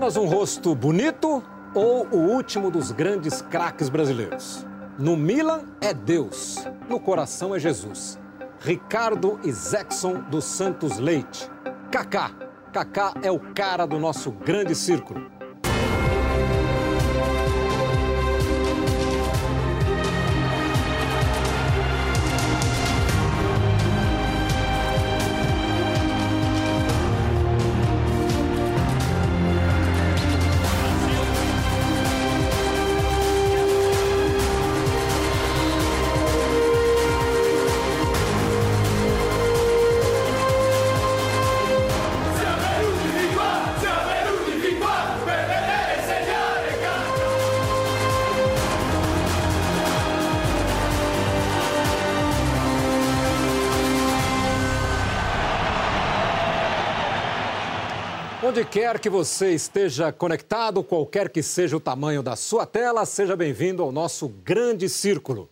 Apenas um rosto bonito ou o último dos grandes craques brasileiros? No Milan é Deus, no coração é Jesus. Ricardo Isaacson dos Santos Leite. Kaká. Kaká é o cara do nosso grande círculo. Onde quer que você esteja conectado, qualquer que seja o tamanho da sua tela, seja bem-vindo ao nosso grande círculo.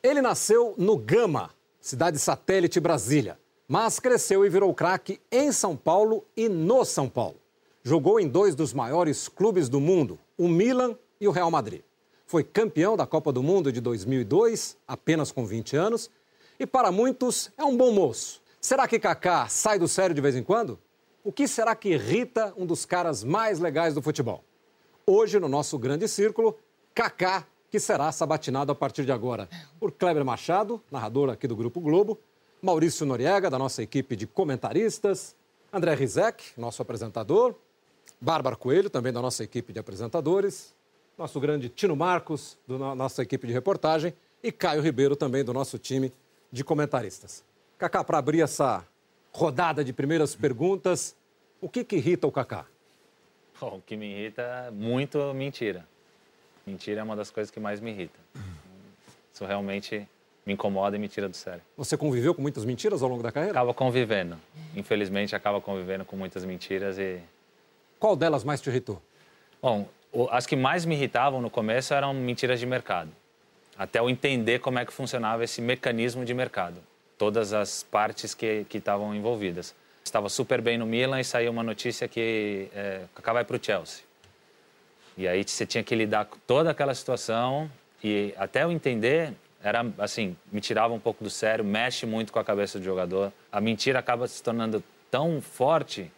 Ele nasceu no Gama, cidade satélite Brasília, mas cresceu e virou craque em São Paulo e no São Paulo. Jogou em dois dos maiores clubes do mundo, o Milan e o Real Madrid. Foi campeão da Copa do Mundo de 2002, apenas com 20 anos, e para muitos é um bom moço. Será que Kaká sai do sério de vez em quando? O que será que irrita um dos caras mais legais do futebol? Hoje, no nosso grande círculo, Kaká, que será sabatinado a partir de agora por Kleber Machado, narrador aqui do Grupo Globo, Maurício Noriega, da nossa equipe de comentaristas, André Rizek, nosso apresentador, Bárbara Coelho, também da nossa equipe de apresentadores, nosso grande Tino Marcos, da nossa equipe de reportagem, e Caio Ribeiro, também do nosso time de comentaristas. Kaká, para abrir essa rodada de primeiras perguntas. O que, que irrita o Kaká? Bom, o que me irrita muito é mentira. Mentira é uma das coisas que mais me irrita. Isso realmente me incomoda e me tira do sério. Você conviveu com muitas mentiras ao longo da carreira? Acaba convivendo. Infelizmente, acaba convivendo com muitas mentiras e... Qual delas mais te irritou? Bom, as que mais me irritavam no começo eram mentiras de mercado. Até eu entender como é que funcionava esse mecanismo de mercado todas as partes que estavam envolvidas. Estava super bem no Milan e saiu uma notícia que é, Kaká vai para o Chelsea. E aí você tinha que lidar com toda aquela situação e até eu entender era assim me tirava um pouco do sério, mexe muito com a cabeça do jogador. A mentira acaba se tornando tão forte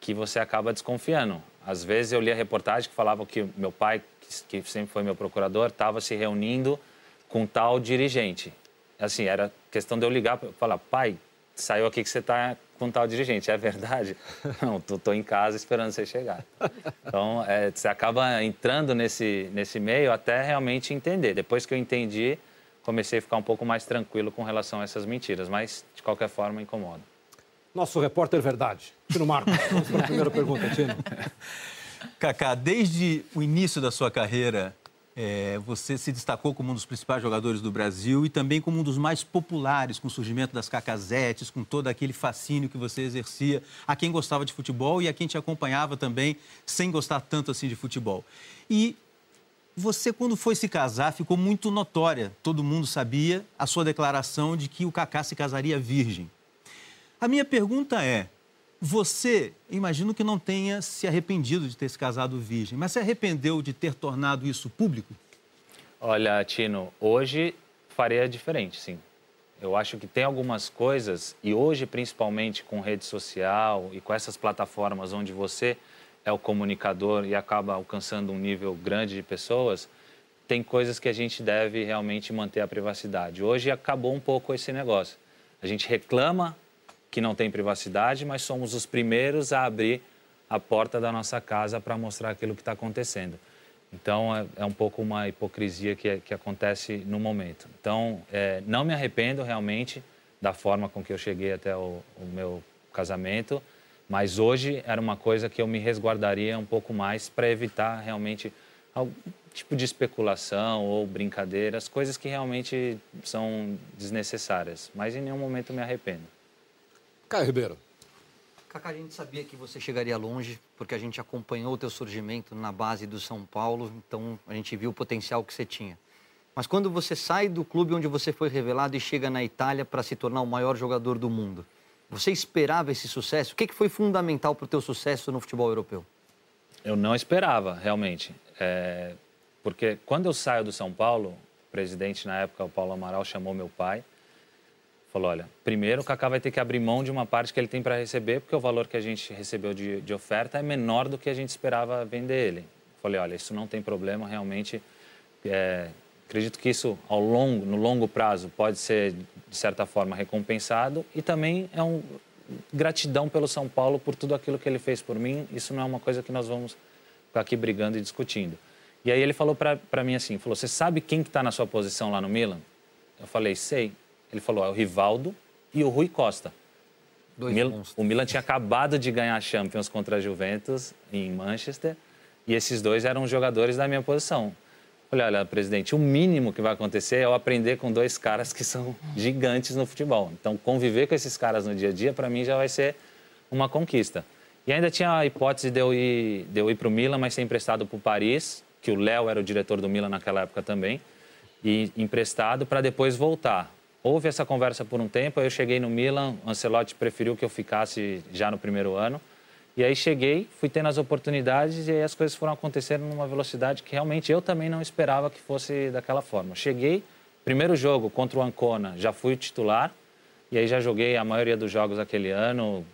que você acaba desconfiando. Às vezes eu lia reportagem que falava que meu pai, que sempre foi meu procurador, estava se reunindo com tal dirigente assim, era questão de eu ligar para falar, pai, saiu aqui que você está com tal dirigente. É verdade? Não, tô, tô em casa esperando você chegar. Então, é, você acaba entrando nesse, nesse meio até realmente entender. Depois que eu entendi, comecei a ficar um pouco mais tranquilo com relação a essas mentiras, mas de qualquer forma incomoda. Nosso repórter verdade, Tino Marcos. Vamos para a primeira pergunta, Tino. Kaká, desde o início da sua carreira, é, você se destacou como um dos principais jogadores do Brasil e também como um dos mais populares com o surgimento das cacazetes, com todo aquele fascínio que você exercia a quem gostava de futebol e a quem te acompanhava também sem gostar tanto assim de futebol. E você, quando foi se casar, ficou muito notória. Todo mundo sabia a sua declaração de que o Kaká se casaria virgem. A minha pergunta é: você, imagino que não tenha se arrependido de ter se casado virgem, mas se arrependeu de ter tornado isso público? Olha, Tino, hoje faria diferente, sim. Eu acho que tem algumas coisas, e hoje principalmente com rede social e com essas plataformas onde você é o comunicador e acaba alcançando um nível grande de pessoas, tem coisas que a gente deve realmente manter a privacidade. Hoje acabou um pouco esse negócio. A gente reclama que não tem privacidade, mas somos os primeiros a abrir a porta da nossa casa para mostrar aquilo que está acontecendo. Então, é, é, um pouco uma hipocrisia que, que acontece no momento. Então, é, não me arrependo realmente da forma com que eu cheguei até o, o meu casamento, mas hoje era uma coisa que eu me resguardaria um pouco mais para evitar realmente algum tipo de especulação ou brincadeiras, coisas que realmente são desnecessárias. Mas em nenhum momento me arrependo. Caio Ribeiro. Cacá, a gente sabia que você chegaria longe, porque a gente acompanhou o teu surgimento na base do São Paulo, então a gente viu o potencial que você tinha. Mas quando você sai do clube onde você foi revelado e chega na Itália para se tornar o maior jogador do mundo, você esperava esse sucesso? O que foi fundamental para o teu sucesso no futebol europeu? Eu não esperava, realmente. É, porque quando eu saio do São Paulo, o presidente na época, o Paulo Amaral, chamou meu pai. Falou: olha, primeiro o Kaká vai ter que abrir mão de uma parte que ele tem para receber, porque o valor que a gente recebeu de, de oferta é menor do que a gente esperava vender ele. Falei: olha, isso não tem problema, realmente. É, acredito que isso, ao longo, no longo prazo, pode ser, de certa forma, recompensado e também é um gratidão pelo São Paulo por tudo aquilo que ele fez por mim. Isso não é uma coisa que nós vamos ficar aqui brigando e discutindo. E aí ele falou para mim assim, falou, você sabe quem que está na sua posição lá no Milan? Eu falei, sei. Ele falou, é o Rivaldo e o Rui Costa. Dois Mil, o Milan tinha acabado de ganhar a Champions contra a Juventus em Manchester e esses dois eram jogadores da minha posição. Falei, olha, presidente, o mínimo que vai acontecer é eu aprender com dois caras que são gigantes no futebol. Então, conviver com esses caras no dia a dia, para mim, já vai ser uma conquista. E ainda tinha a hipótese de eu ir, de eu ir para o Milan, mas ser emprestado para o Paris, que o Léo era o diretor do Milan naquela época também, e emprestado para depois voltar. Houve essa conversa por um tempo, aí eu cheguei no Milan, Ancelotti preferiu que eu ficasse já no primeiro ano, e aí cheguei, fui tendo as oportunidades e aí as coisas foram acontecendo numa velocidade que realmente eu também não esperava que fosse daquela forma. Cheguei, primeiro jogo contra o Ancona, já fui titular e aí já joguei a maioria dos jogos aquele ano,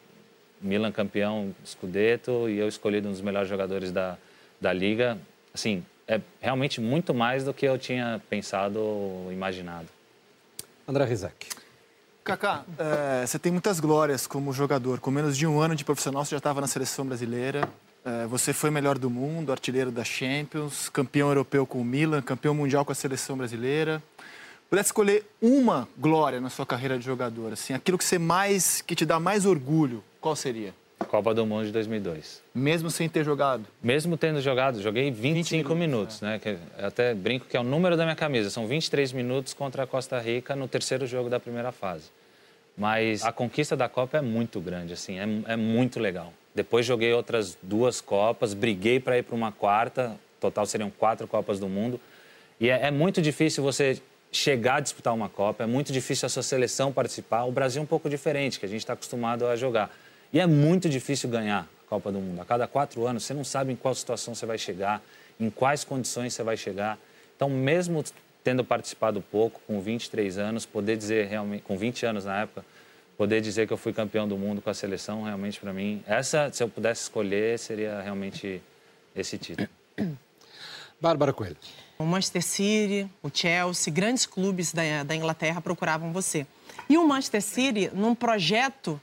Milan campeão, Scudetto e eu escolhido um dos melhores jogadores da, da liga. Assim, é realmente muito mais do que eu tinha pensado ou imaginado. André Rizek. Kaká, é, você tem muitas glórias como jogador. Com menos de um ano de profissional, você já estava na seleção brasileira. É, você foi melhor do mundo, artilheiro da Champions, campeão europeu com o Milan, campeão mundial com a seleção brasileira. Pudesse escolher uma glória na sua carreira de jogador, assim, aquilo que você mais, que te dá mais orgulho, qual seria? Copa do Mundo de 2002. Mesmo sem ter jogado? Mesmo tendo jogado, joguei 25 20 minutos, minutos é. né? Que até brinco que é o número da minha camisa. São 23 minutos contra a Costa Rica no terceiro jogo da primeira fase. Mas a conquista da Copa é muito grande, assim, é, é muito legal. Depois joguei outras duas Copas, briguei para ir para uma quarta, total seriam quatro Copas do Mundo. E é, é muito difícil você chegar a disputar uma Copa, é muito difícil a sua seleção participar. O Brasil é um pouco diferente, que a gente está acostumado a jogar. E é muito difícil ganhar a Copa do Mundo. A cada quatro anos, você não sabe em qual situação você vai chegar, em quais condições você vai chegar. Então, mesmo tendo participado pouco, com 23 anos, poder dizer realmente, com 20 anos na época, poder dizer que eu fui campeão do mundo com a seleção, realmente para mim, essa, se eu pudesse escolher, seria realmente esse título. Bárbara Coelho. O Manchester City, o Chelsea, grandes clubes da, da Inglaterra procuravam você. E o Manchester City, num projeto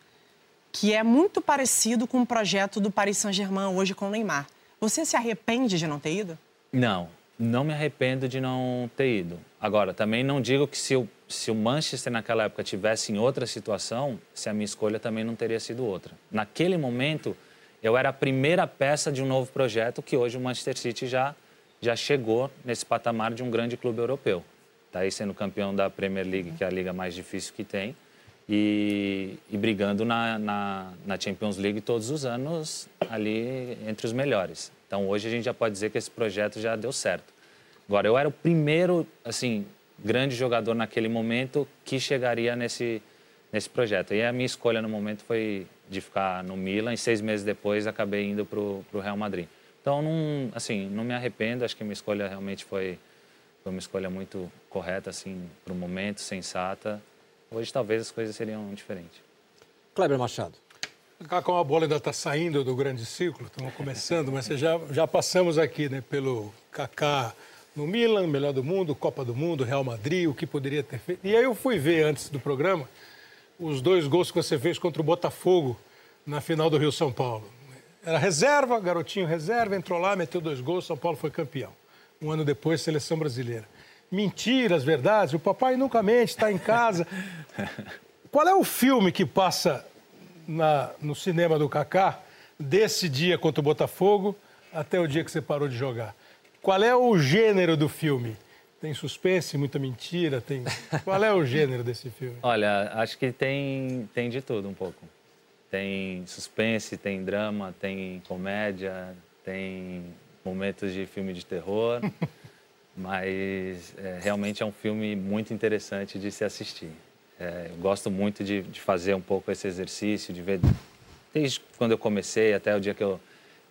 que é muito parecido com o projeto do Paris Saint-Germain hoje com o Neymar. Você se arrepende de não ter ido? Não, não me arrependo de não ter ido. Agora, também não digo que se o, se o Manchester naquela época tivesse em outra situação, se a minha escolha também não teria sido outra. Naquele momento, eu era a primeira peça de um novo projeto que hoje o Manchester City já, já chegou nesse patamar de um grande clube europeu. Está aí sendo campeão da Premier League, que é a liga mais difícil que tem e, e brigando na, na, na, Champions League todos os anos ali entre os melhores. Então hoje a gente já pode dizer que esse projeto já deu certo. Agora eu era o primeiro assim grande jogador naquele momento que chegaria nesse nesse projeto. E a minha escolha no momento foi de ficar no Milan e seis meses depois acabei indo para o Real Madrid. Então não assim não me arrependo. Acho que minha escolha realmente foi foi uma escolha muito correta assim para o momento, sensata Hoje talvez as coisas seriam diferentes. Kleber Machado. Como a bola ainda está saindo do grande círculo, estamos começando, mas já, já passamos aqui né, pelo Kaká no Milan, melhor do mundo, Copa do Mundo, Real Madrid, o que poderia ter feito. E aí eu fui ver antes do programa os dois gols que você fez contra o Botafogo na final do Rio São Paulo. Era reserva, garotinho reserva, entrou lá, meteu dois gols, São Paulo foi campeão. Um ano depois, seleção brasileira mentiras, verdades. O papai nunca mente, está em casa. Qual é o filme que passa na, no cinema do Kaká desse dia contra o Botafogo até o dia que você parou de jogar? Qual é o gênero do filme? Tem suspense, muita mentira? Tem... Qual é o gênero desse filme? Olha, acho que tem, tem de tudo um pouco. Tem suspense, tem drama, tem comédia, tem momentos de filme de terror. mas é, realmente é um filme muito interessante de se assistir. É, eu gosto muito de, de, fazer um pouco esse exercício, de ver desde quando eu comecei até o dia que eu,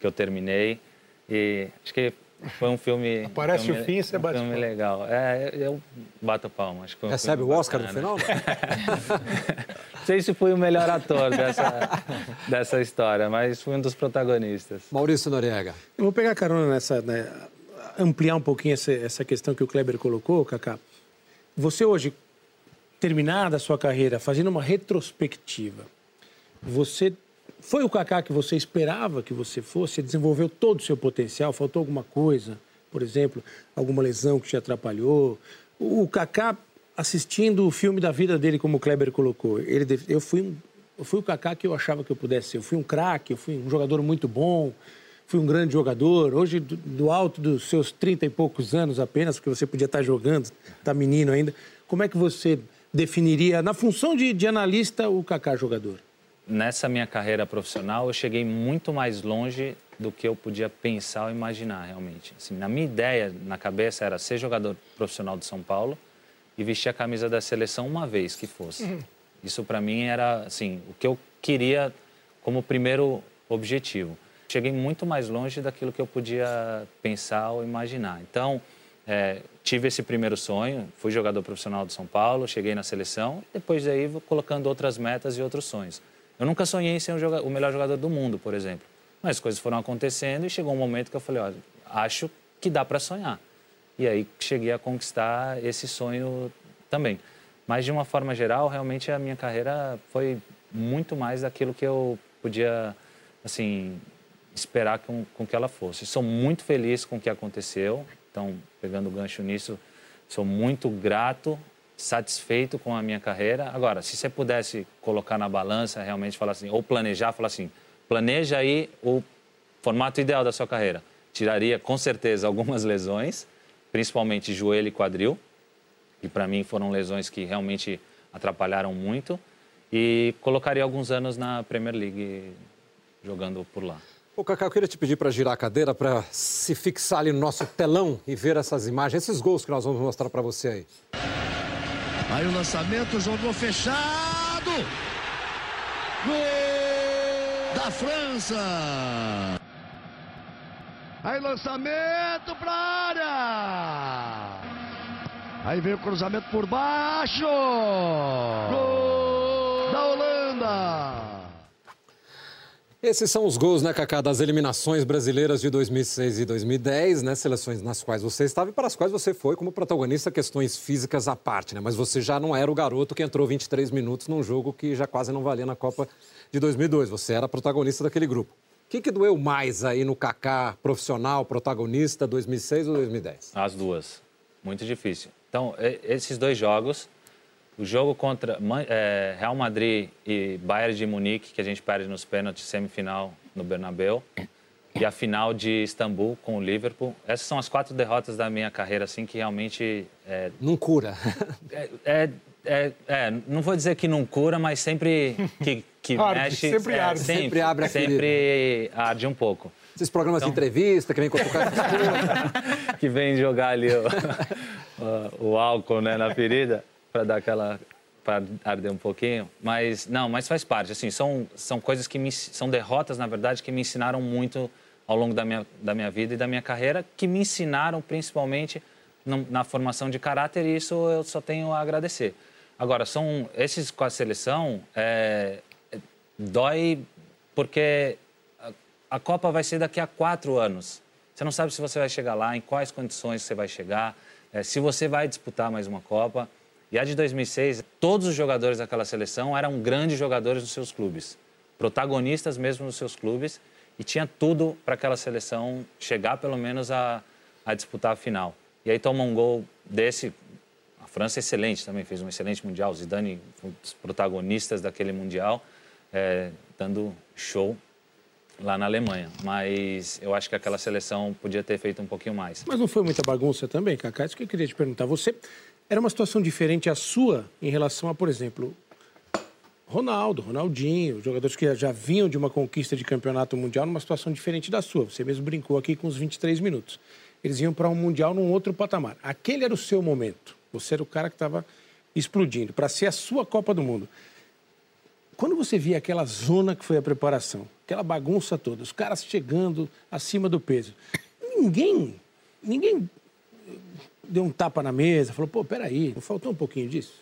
que eu terminei. E acho que foi um filme. Aparece filme, o fim, você bate um filme legal. É, eu bato palma. Acho que um Recebe o Oscar bacana. no final? Não sei se fui o melhor ator dessa, dessa história, mas fui um dos protagonistas. Maurício Noriega. Eu vou pegar carona nessa. Né, ampliar um pouquinho essa, essa questão que o Kleber colocou, Kaká. Você hoje, terminada a sua carreira, fazendo uma retrospectiva, você foi o Kaká que você esperava que você fosse? Desenvolveu todo o seu potencial? Faltou alguma coisa? Por exemplo, alguma lesão que te atrapalhou? O Kaká assistindo o filme da vida dele, como o Kleber colocou, ele, eu fui eu fui o Kaká que eu achava que eu pudesse ser. Eu fui um craque, eu fui um jogador muito bom, fui um grande jogador. Hoje, do, do alto dos seus 30 e poucos anos apenas, porque você podia estar jogando, está menino ainda, como é que você definiria, na função de, de analista, o Kaká jogador? nessa minha carreira profissional, eu cheguei muito mais longe do que eu podia pensar ou imaginar realmente. Assim, na minha ideia, na cabeça, era ser jogador profissional de São Paulo e vestir a camisa da seleção uma vez que fosse. Uhum. Isso para mim era assim o que eu queria como primeiro objetivo. Cheguei muito mais longe daquilo que eu podia pensar ou imaginar. Então, é, tive esse primeiro sonho, fui jogador profissional de São Paulo, cheguei na seleção, depois daí vou colocando outras metas e outros sonhos. Eu nunca sonhei em ser um o melhor jogador do mundo, por exemplo. Mas as coisas foram acontecendo e chegou um momento que eu falei, olha, acho que dá para sonhar. E aí cheguei a conquistar esse sonho também. Mas de uma forma geral, realmente a minha carreira foi muito mais daquilo que eu podia, assim, esperar com, com que ela fosse. Sou muito feliz com o que aconteceu. Então, pegando o gancho nisso, sou muito grato satisfeito com a minha carreira. Agora, se você pudesse colocar na balança, realmente falar assim, ou planejar, falar assim, planeja aí o formato ideal da sua carreira. Tiraria com certeza algumas lesões, principalmente joelho e quadril, que para mim foram lesões que realmente atrapalharam muito, e colocaria alguns anos na Premier League jogando por lá. Ô, Cacá, eu queria te pedir para girar a cadeira para se fixar ali no nosso telão e ver essas imagens, esses gols que nós vamos mostrar para você aí. Aí o lançamento, jogou fechado. Gol da França. Aí lançamento para área. Aí veio o cruzamento por baixo. Gol da Holanda. Esses são os gols, né, Cacá, das eliminações brasileiras de 2006 e 2010, né, seleções nas quais você estava e para as quais você foi como protagonista, questões físicas à parte, né, mas você já não era o garoto que entrou 23 minutos num jogo que já quase não valia na Copa de 2002, você era protagonista daquele grupo. O que, que doeu mais aí no Kaká profissional, protagonista, 2006 ou 2010? As duas, muito difícil. Então, esses dois jogos, o jogo contra é, Real Madrid e Bayern de Munique, que a gente perde nos pênaltis semifinal no Bernabéu, e a final de Istambul com o Liverpool. Essas são as quatro derrotas da minha carreira, assim, que realmente... É, não cura. É, é, é, é, não vou dizer que não cura, mas sempre que, que arde, mexe... Sempre é, arde. Sempre, sempre abre a Sempre arde um pouco. Esses programas então... de entrevista que vem com Que vem jogar ali o, o, o álcool né, na ferida para dar aquela para arder um pouquinho, mas não, mas faz parte. Assim, são são coisas que me são derrotas na verdade que me ensinaram muito ao longo da minha da minha vida e da minha carreira, que me ensinaram principalmente no, na formação de caráter e isso eu só tenho a agradecer. Agora são esses com a seleção é, dói porque a, a Copa vai ser daqui a quatro anos. Você não sabe se você vai chegar lá, em quais condições você vai chegar, é, se você vai disputar mais uma Copa. E a de 2006, todos os jogadores daquela seleção eram grandes jogadores dos seus clubes, protagonistas mesmo dos seus clubes, e tinha tudo para aquela seleção chegar pelo menos a, a disputar a final. E aí toma um gol desse. A França é excelente também, fez um excelente Mundial. Zidane, um dos protagonistas daquele Mundial, é, dando show lá na Alemanha. Mas eu acho que aquela seleção podia ter feito um pouquinho mais. Mas não foi muita bagunça também, Cacá? Isso que eu queria te perguntar. Você era uma situação diferente a sua em relação a, por exemplo, Ronaldo, Ronaldinho, jogadores que já vinham de uma conquista de campeonato mundial numa situação diferente da sua. Você mesmo brincou aqui com os 23 minutos. Eles iam para um mundial num outro patamar. Aquele era o seu momento. Você era o cara que estava explodindo para ser a sua Copa do Mundo. quando você via aquela zona que foi a preparação, aquela bagunça toda, os caras chegando acima do peso, ninguém, ninguém deu um tapa na mesa, falou, pô, peraí, não faltou um pouquinho disso?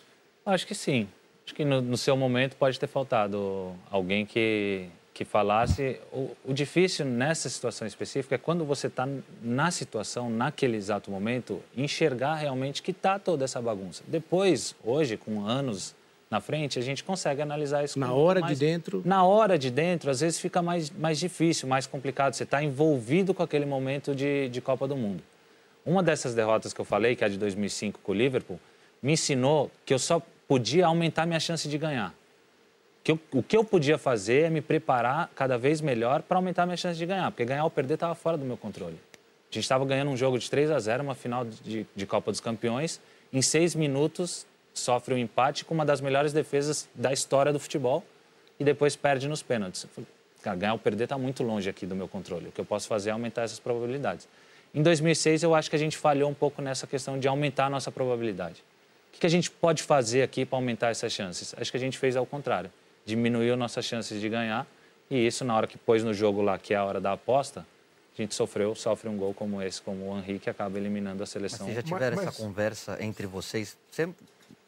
Acho que sim. Acho que no, no seu momento pode ter faltado alguém que, que falasse. O, o difícil nessa situação específica é quando você está na situação, naquele exato momento, enxergar realmente que está toda essa bagunça. Depois, hoje, com anos na frente, a gente consegue analisar isso. Na com hora mais- de dentro. Na hora de dentro, às vezes fica mais, mais difícil, mais complicado. Você está envolvido com aquele momento de, de Copa do Mundo. Uma dessas derrotas que eu falei, que é a de 2005 com o Liverpool, me ensinou que eu só podia aumentar minha chance de ganhar. Que eu- o que eu podia fazer é me preparar cada vez melhor para aumentar minha chance de ganhar, porque ganhar ou perder estava fora do meu controle. A gente estava ganhando um jogo de 3 a 0, uma final de, de Copa dos Campeões. Em seis minutos, sofre um empate com uma das melhores defesas da história do futebol e depois perde nos pênaltis. Cara, ganhar ou perder está muito longe aqui do meu controle. O que eu posso fazer é aumentar essas probabilidades. Em 2006, eu acho que a gente falhou um pouco nessa questão de aumentar a nossa probabilidade. O que a gente pode fazer aqui para aumentar essas chances? Acho que a gente fez ao contrário. Diminuiu nossas chances de ganhar e isso, na hora que pôs no jogo lá, que é a hora da aposta, a gente sofreu, sofre um gol como esse, como o Henrique, que acaba eliminando a Mas seleção. vocês já tiveram Mas- essa conversa entre vocês? Você-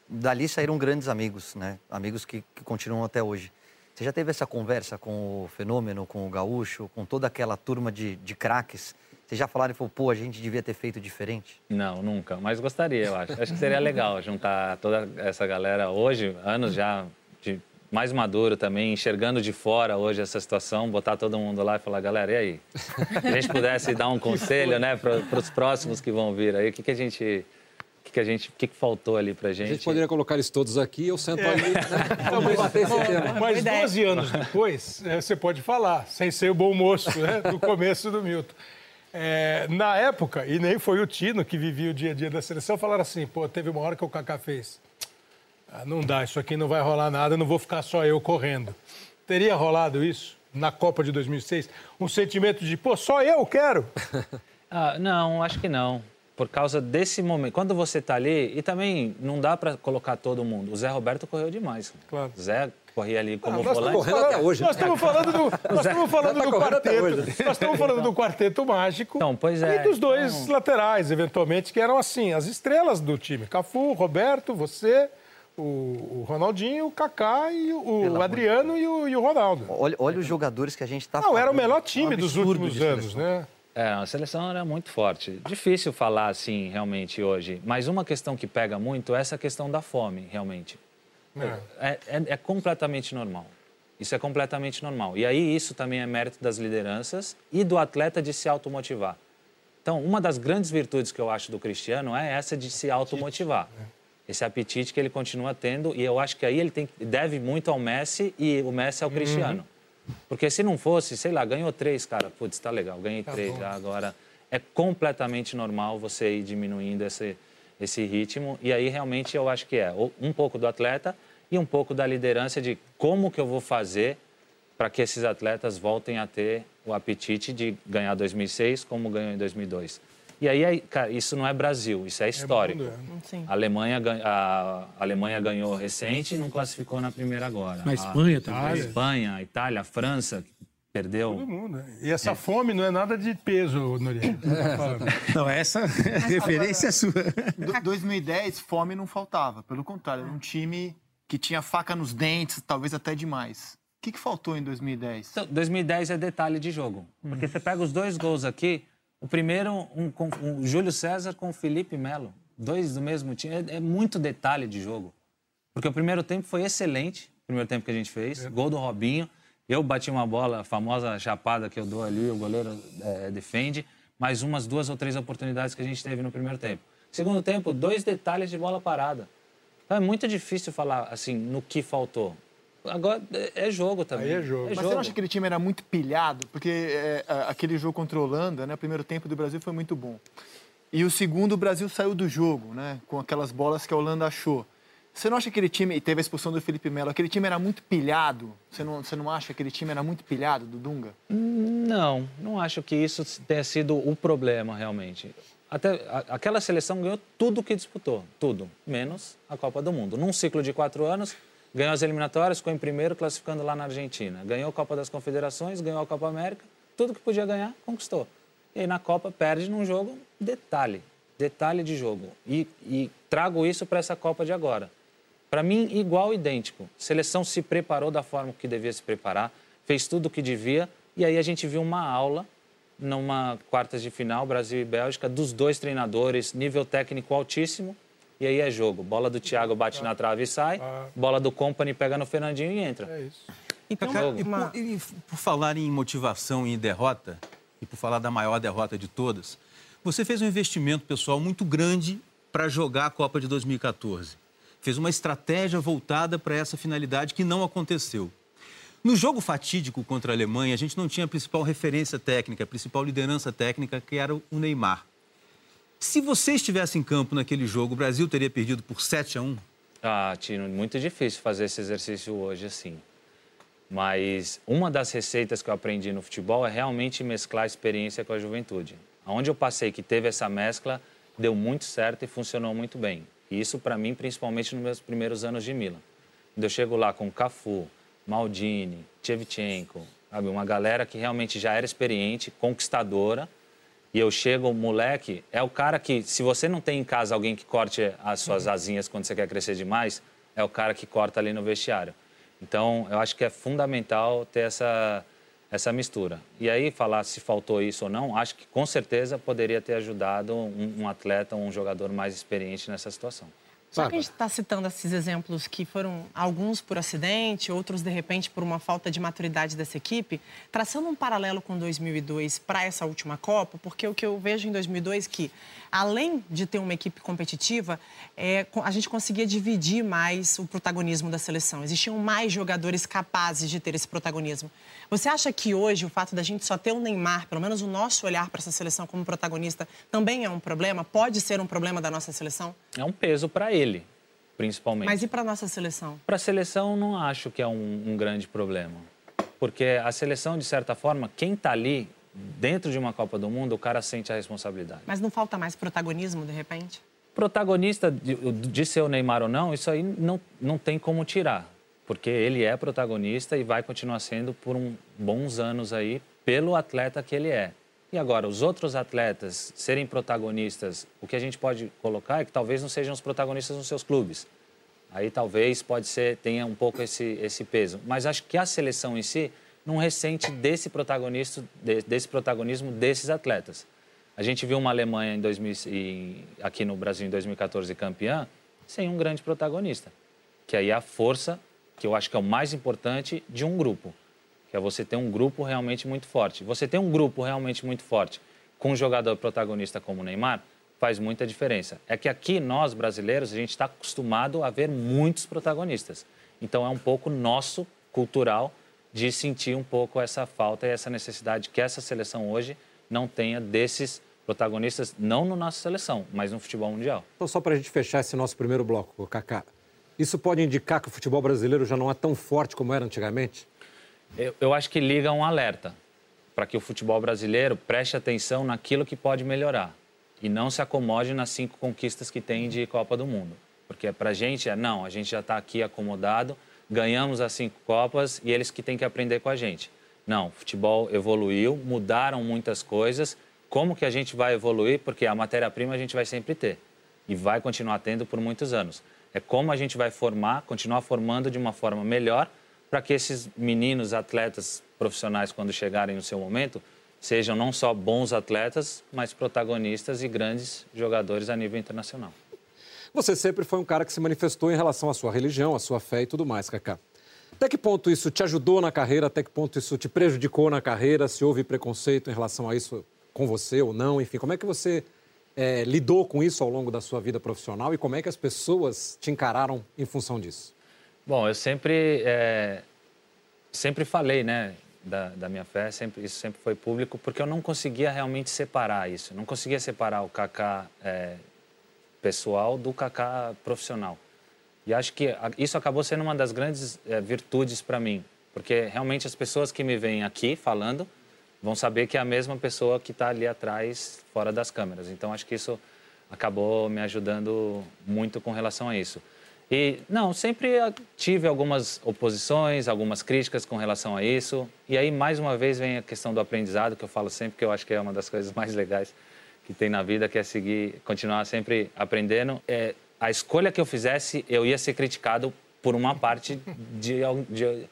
dali saíram grandes amigos, né? Amigos que, que continuam até hoje. Você já teve essa conversa com o Fenômeno, com o Gaúcho, com toda aquela turma de, de craques? Vocês já falaram e falaram, pô, a gente devia ter feito diferente? Não, nunca. Mas gostaria, eu acho. Acho que seria legal juntar toda essa galera hoje, anos já de mais maduro também, enxergando de fora hoje essa situação, botar todo mundo lá e falar, galera, e aí? Se a gente pudesse dar um conselho, né, para os próximos que vão vir aí, o que, que a gente. O que, que a gente. O que, que faltou ali pra A gente? gente poderia colocar eles todos aqui, eu sento ali, né? Não, Vamos debater esse tema. Mas ideia. 12 anos depois, é, você pode falar, sem ser o bom moço né, do começo do Milton. É, na época, e nem foi o Tino que vivia o dia a dia da seleção, falaram assim, pô, teve uma hora que o Kaká fez. "Ah, não dá, isso aqui não vai rolar nada, não vou ficar só eu correndo. Teria rolado isso na Copa de 2006? Um sentimento de, pô, só eu quero? Ah, não, acho que não. Por causa desse momento. Quando você está ali, e também não dá para colocar todo mundo. O Zé Roberto correu demais. Claro. Zé corria ali como Ah, nós volante. estamos correndo até hoje, Nós estamos falando do, nós estamos falando tá do quarteto. Nós estamos falando do quarteto mágico. Então, pois é, E dos dois então- laterais, eventualmente, que eram assim, as estrelas do time. Cafu, Roberto, você, o, o Ronaldinho, o Kaká e o, o Adriano e o, e o Ronaldo. Olha, olha os jogadores que a gente está Não, era o melhor time dos últimos anos, seleção. né? É, a seleção era muito forte. Difícil falar assim, realmente, hoje. Mas uma questão que pega muito é essa questão da fome, realmente. É. É, é- é completamente normal. Isso é completamente normal. E aí isso também é mérito das lideranças e do atleta de se automotivar. Então, uma das grandes virtudes que eu acho do Cristiano é essa de se automotivar. Esse apetite que ele continua tendo e eu acho que aí ele tem, deve muito ao Messi e o Messi ao Cristiano. Porque se não fosse, sei lá, ganhou três, cara, putz, tá legal, ganhei três já agora. É completamente normal você ir diminuindo esse, esse ritmo. E aí realmente eu acho que é um pouco do atleta e um pouco da liderança de como que eu vou fazer para que esses atletas voltem a ter o apetite de ganhar 2006 como ganhou em 2002. E aí, cara, isso não é Brasil, isso é histórico. mundo, Sim. A Alemanha, a Alemanha ganhou recente e não classificou na primeira agora. Na A- Espanha A também. Espanha, a Itália, a França, perdeu. Todo mundo, né? E essa fome não é nada de peso, Noriega. Não, essa referência é sua. Do- 2010, fome não faltava. Pelo contrário, era um time que tinha faca nos dentes, talvez até demais. O que, que faltou em 2010? Então, 2010 é detalhe de jogo. Porque você pega os dois gols aqui, o primeiro, um, com o Júlio César com o Felipe Melo. Dois do mesmo time. É, é muito detalhe de jogo. Porque o primeiro tempo foi excelente, o primeiro tempo que a gente fez. Gol do Robinho. Eu bati uma bola, a famosa chapada que eu dou ali, o goleiro é, defende. Mais umas duas ou três oportunidades que a gente teve no primeiro tempo. Segundo tempo, dois detalhes de bola parada. Então é muito difícil falar assim no que faltou. Agora é é jogo também. Aí é jogo. Mas você não acha que aquele time era muito pilhado? Porque é, aquele jogo contra a Holanda, né? O primeiro tempo do Brasil foi muito bom. E o segundo, o Brasil saiu do jogo, né? Com aquelas bolas que a Holanda achou. Você não acha que aquele time, e teve a expulsão do Felipe Melo, aquele time era muito pilhado? Você não, você não acha que aquele time era muito pilhado, do Dunga? Não, não acho que isso tenha sido o problema realmente. Até aquela seleção ganhou tudo que disputou, tudo, menos a Copa do Mundo. Num ciclo de quatro anos, ganhou as eliminatórias, ficou em primeiro, classificando lá na Argentina. Ganhou a Copa das Confederações, ganhou a Copa América, tudo que podia ganhar, conquistou. E aí na Copa perde num jogo, detalhe, detalhe de jogo. E, e trago isso para essa Copa de agora. Para mim, igual, idêntico. A seleção se preparou da forma que devia se preparar, fez tudo o que devia, e aí a gente viu uma aula numa quartas de final, Brasil e Bélgica, dos dois treinadores, nível técnico altíssimo, e aí é jogo. Bola do Thiago bate na trave e sai, bola do Company pega no Fernandinho e entra. É isso. Então, e, por, e por falar em motivação e em derrota, e por falar da maior derrota de todas, você fez um investimento pessoal muito grande para jogar a Copa de 2014. Fez uma estratégia voltada para essa finalidade que não aconteceu. No jogo fatídico contra a Alemanha, a gente não tinha a principal referência técnica, a principal liderança técnica, que era o Neymar. Se você estivesse em campo naquele jogo, o Brasil teria perdido por 7 a 1? Ah, Tino, muito difícil fazer esse exercício hoje assim. Mas uma das receitas que eu aprendi no futebol é realmente mesclar a experiência com a juventude. Onde eu passei que teve essa mescla, deu muito certo e funcionou muito bem. E isso para mim, principalmente nos meus primeiros anos de Milan. Quando eu chego lá com Cafu, Maldini, Shevchenko, sabe, uma galera que realmente já era experiente, conquistadora, e eu chego, moleque, é o cara que, se você não tem em casa alguém que corte as suas asinhas quando você quer crescer demais, é o cara que corta ali no vestiário. Então, eu acho que é fundamental ter essa, essa mistura. E aí, falar se faltou isso ou não, acho que com certeza poderia ter ajudado um, um atleta, um jogador mais experiente nessa situação. Já que a gente está citando esses exemplos que foram alguns por acidente, outros de repente por uma falta de maturidade dessa equipe, traçando um paralelo com 2002 para essa última Copa, porque o que eu vejo em 2002 é que, além de ter uma equipe competitiva, é, a gente conseguia dividir mais o protagonismo da seleção. Existiam mais jogadores capazes de ter esse protagonismo. Você acha que hoje o fato da gente só ter o Neymar, pelo menos o nosso olhar para essa seleção como protagonista, também é um problema? Pode ser um problema da nossa seleção? É um peso para ele, principalmente. Mas e para nossa seleção? Para a seleção, não acho que é um, um, grande problema. Porque a seleção, de certa forma, quem está ali, dentro de uma Copa do Mundo, o cara sente a responsabilidade. Mas não falta mais protagonismo, de repente? Protagonista de, de ser o Neymar ou não, isso aí não, não tem como tirar. Porque ele é protagonista e vai continuar sendo por um, bons anos aí, pelo atleta que ele é. E agora, os outros atletas serem protagonistas, o que a gente pode colocar é que talvez não sejam os protagonistas nos seus clubes. Aí talvez pode ser tenha um pouco esse, esse peso. Mas acho que a seleção em si não ressente desse, protagonista, desse protagonismo desses atletas. A gente viu uma Alemanha em 2000, aqui no Brasil em 2014 campeã sem um grande protagonista. Que aí é a força, que eu acho que é o mais importante, de um grupo que é você ter um grupo realmente muito forte. Você ter um grupo realmente muito forte com um jogador protagonista como o Neymar faz muita diferença. É que aqui nós brasileiros a gente está acostumado a ver muitos protagonistas. Então é um pouco nosso cultural de sentir um pouco essa falta e essa necessidade que essa seleção hoje não tenha desses protagonistas, não na nossa seleção, mas no futebol mundial. Então só para a gente fechar esse nosso primeiro bloco, Kaká, isso pode indicar que o futebol brasileiro já não é tão forte como era antigamente? Eu, eu acho que liga um alerta para que o futebol brasileiro preste atenção naquilo que pode melhorar e não se acomode nas cinco conquistas que tem de Copa do Mundo. Porque para a gente é, não, a gente já está aqui acomodado, ganhamos as cinco Copas e eles que têm que aprender com a gente. Não, o futebol evoluiu, mudaram muitas coisas. Como que a gente vai evoluir? Porque a matéria-prima a gente vai sempre ter e vai continuar tendo por muitos anos. É como a gente vai formar, continuar formando de uma forma melhor para que esses meninos atletas profissionais, quando chegarem no seu momento, sejam não só bons atletas, mas protagonistas e grandes jogadores a nível internacional. Você sempre foi um cara que se manifestou em relação à sua religião, à sua fé e tudo mais, Kaká. Até que ponto isso te ajudou na carreira? Até que ponto isso te prejudicou na carreira? Se houve preconceito em relação a isso com você ou não? Enfim, como é que você é, lidou com isso ao longo da sua vida profissional e como é que as pessoas te encararam em função disso? Bom, eu sempre, é, sempre falei, né, da, da minha fé, sempre, isso sempre foi público, porque eu não conseguia realmente separar isso. Não conseguia separar o Kaká é, pessoal do Kaká profissional. E acho que isso acabou sendo uma das grandes é, virtudes para mim, porque realmente as pessoas que me veem aqui falando vão saber que é a mesma pessoa que está ali atrás, fora das câmeras. Então acho que isso acabou me ajudando muito com relação a isso. E, não, sempre tive algumas oposições, algumas críticas com relação a isso. E aí, mais uma vez, vem a questão do aprendizado, que eu falo sempre, que eu acho que é uma das coisas mais legais que tem na vida, que é seguir, continuar sempre aprendendo. É, a escolha que eu fizesse, eu ia ser criticado por uma parte de, de,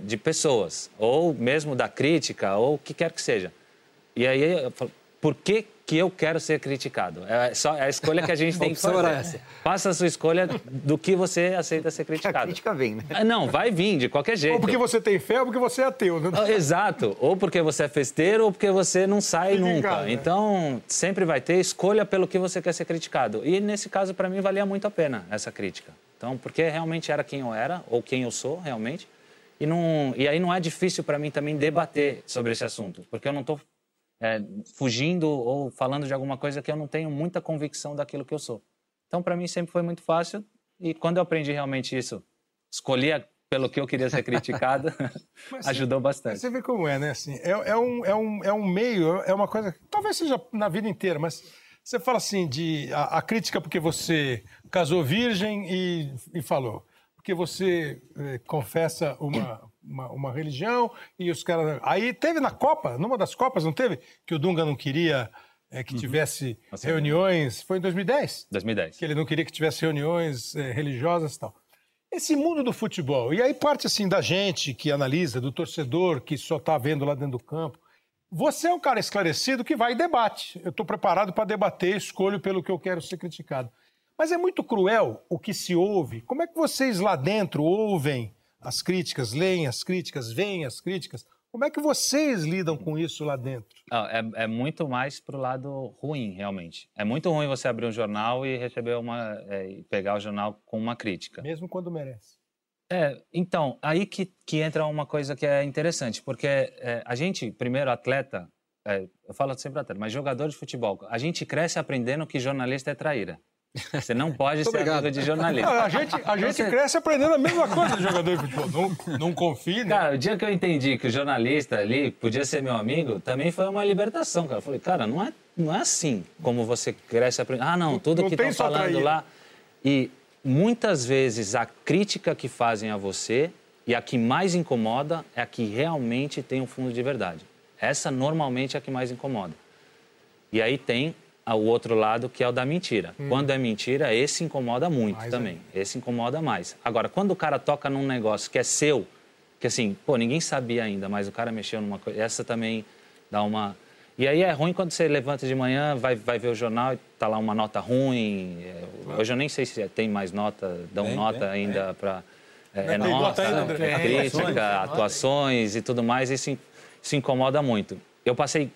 de pessoas, ou mesmo da crítica, ou o que quer que seja. E aí, eu falo, por que, que eu quero ser criticado? É só é a escolha que a gente tem que fazer. Essa. Faça a sua escolha do que você aceita ser criticado. A crítica vem, né? Ah, não, vai vir, de qualquer jeito. Ou porque você tem fé ou porque você é ateu. Né? Exato. Ou porque você é festeiro ou porque você não sai Fica nunca. Né? Então, sempre vai ter escolha pelo que você quer ser criticado. E nesse caso, para mim, valia muito a pena essa crítica. Então, porque realmente era quem eu era, ou quem eu sou realmente. E, não, e aí não é difícil para mim também debater sobre esse assunto, porque eu não estou é, fugindo ou falando de alguma coisa que eu não tenho muita convicção daquilo que eu sou. Então, para mim, sempre foi muito fácil. E quando eu aprendi realmente isso, escolhi pelo que eu queria ser criticado, ajudou bastante. Você vê como é, né? Assim, é, é, um, é, um, é um meio, é uma coisa que talvez seja na vida inteira, mas você fala assim de a, a crítica porque você casou virgem e, e falou, porque você eh, confessa uma, uma, uma, religião e os caras. Aí teve na Copa, numa das Copas, não teve? Que o Dunga não queria é, que uhum. tivesse Nossa, reuniões. Foi em 2010? 2010. Que ele não queria que tivesse reuniões é, religiosas e tal. Esse mundo do futebol, e aí parte assim da gente que analisa, do torcedor que só está vendo lá dentro do campo. Você é um cara esclarecido que vai e debate. Eu estou preparado para debater, escolho pelo que eu quero ser criticado. Mas é muito cruel o que se ouve. Como é que vocês lá dentro ouvem as críticas, leem as críticas, veem as críticas. Como é que vocês lidam com isso lá dentro? é, é, muito mais para o lado ruim, realmente. É muito ruim você abrir um jornal e receber uma, é, pegar o jornal com uma crítica. Mesmo quando merece. É, então, aí que, que entra uma coisa que é interessante, porque é, a gente, primeiro, atleta, é, eu falo sempre atleta, mas jogador de futebol, a gente cresce aprendendo que jornalista é traíra. Você não pode ser obrigado. amigo de jornalista. a gente, a gente Você... cresce aprendendo a mesma coisa de jogador de futebol. Não, não confie, né? Cara, o dia que eu entendi que o jornalista ali podia ser meu amigo, também foi uma libertação, cara. Eu falei, cara, não é, não é assim como você cresce aprendendo. Ah, não, tudo não que estão falando lá. E muitas vezes a crítica que fazem a você e a que mais incomoda é a que realmente tem um fundo de verdade. Essa normalmente é a que mais incomoda. E aí tem o outro lado que é o da mentira. Hum. Quando é mentira, esse incomoda muito mais também. É. Esse incomoda mais. Agora, quando o cara toca num negócio que é seu, que assim, pô, ninguém sabia ainda, mas o cara mexeu numa coisa, essa também dá uma. E aí é ruim quando você levanta de manhã, vai, vai ver o jornal e tá lá uma nota ruim. É, hoje eu nem sei se tem mais nota, dão bem, nota bem, ainda para. É, é nota, é, crítica, atuações e tudo mais, isso, isso incomoda muito. Eu passei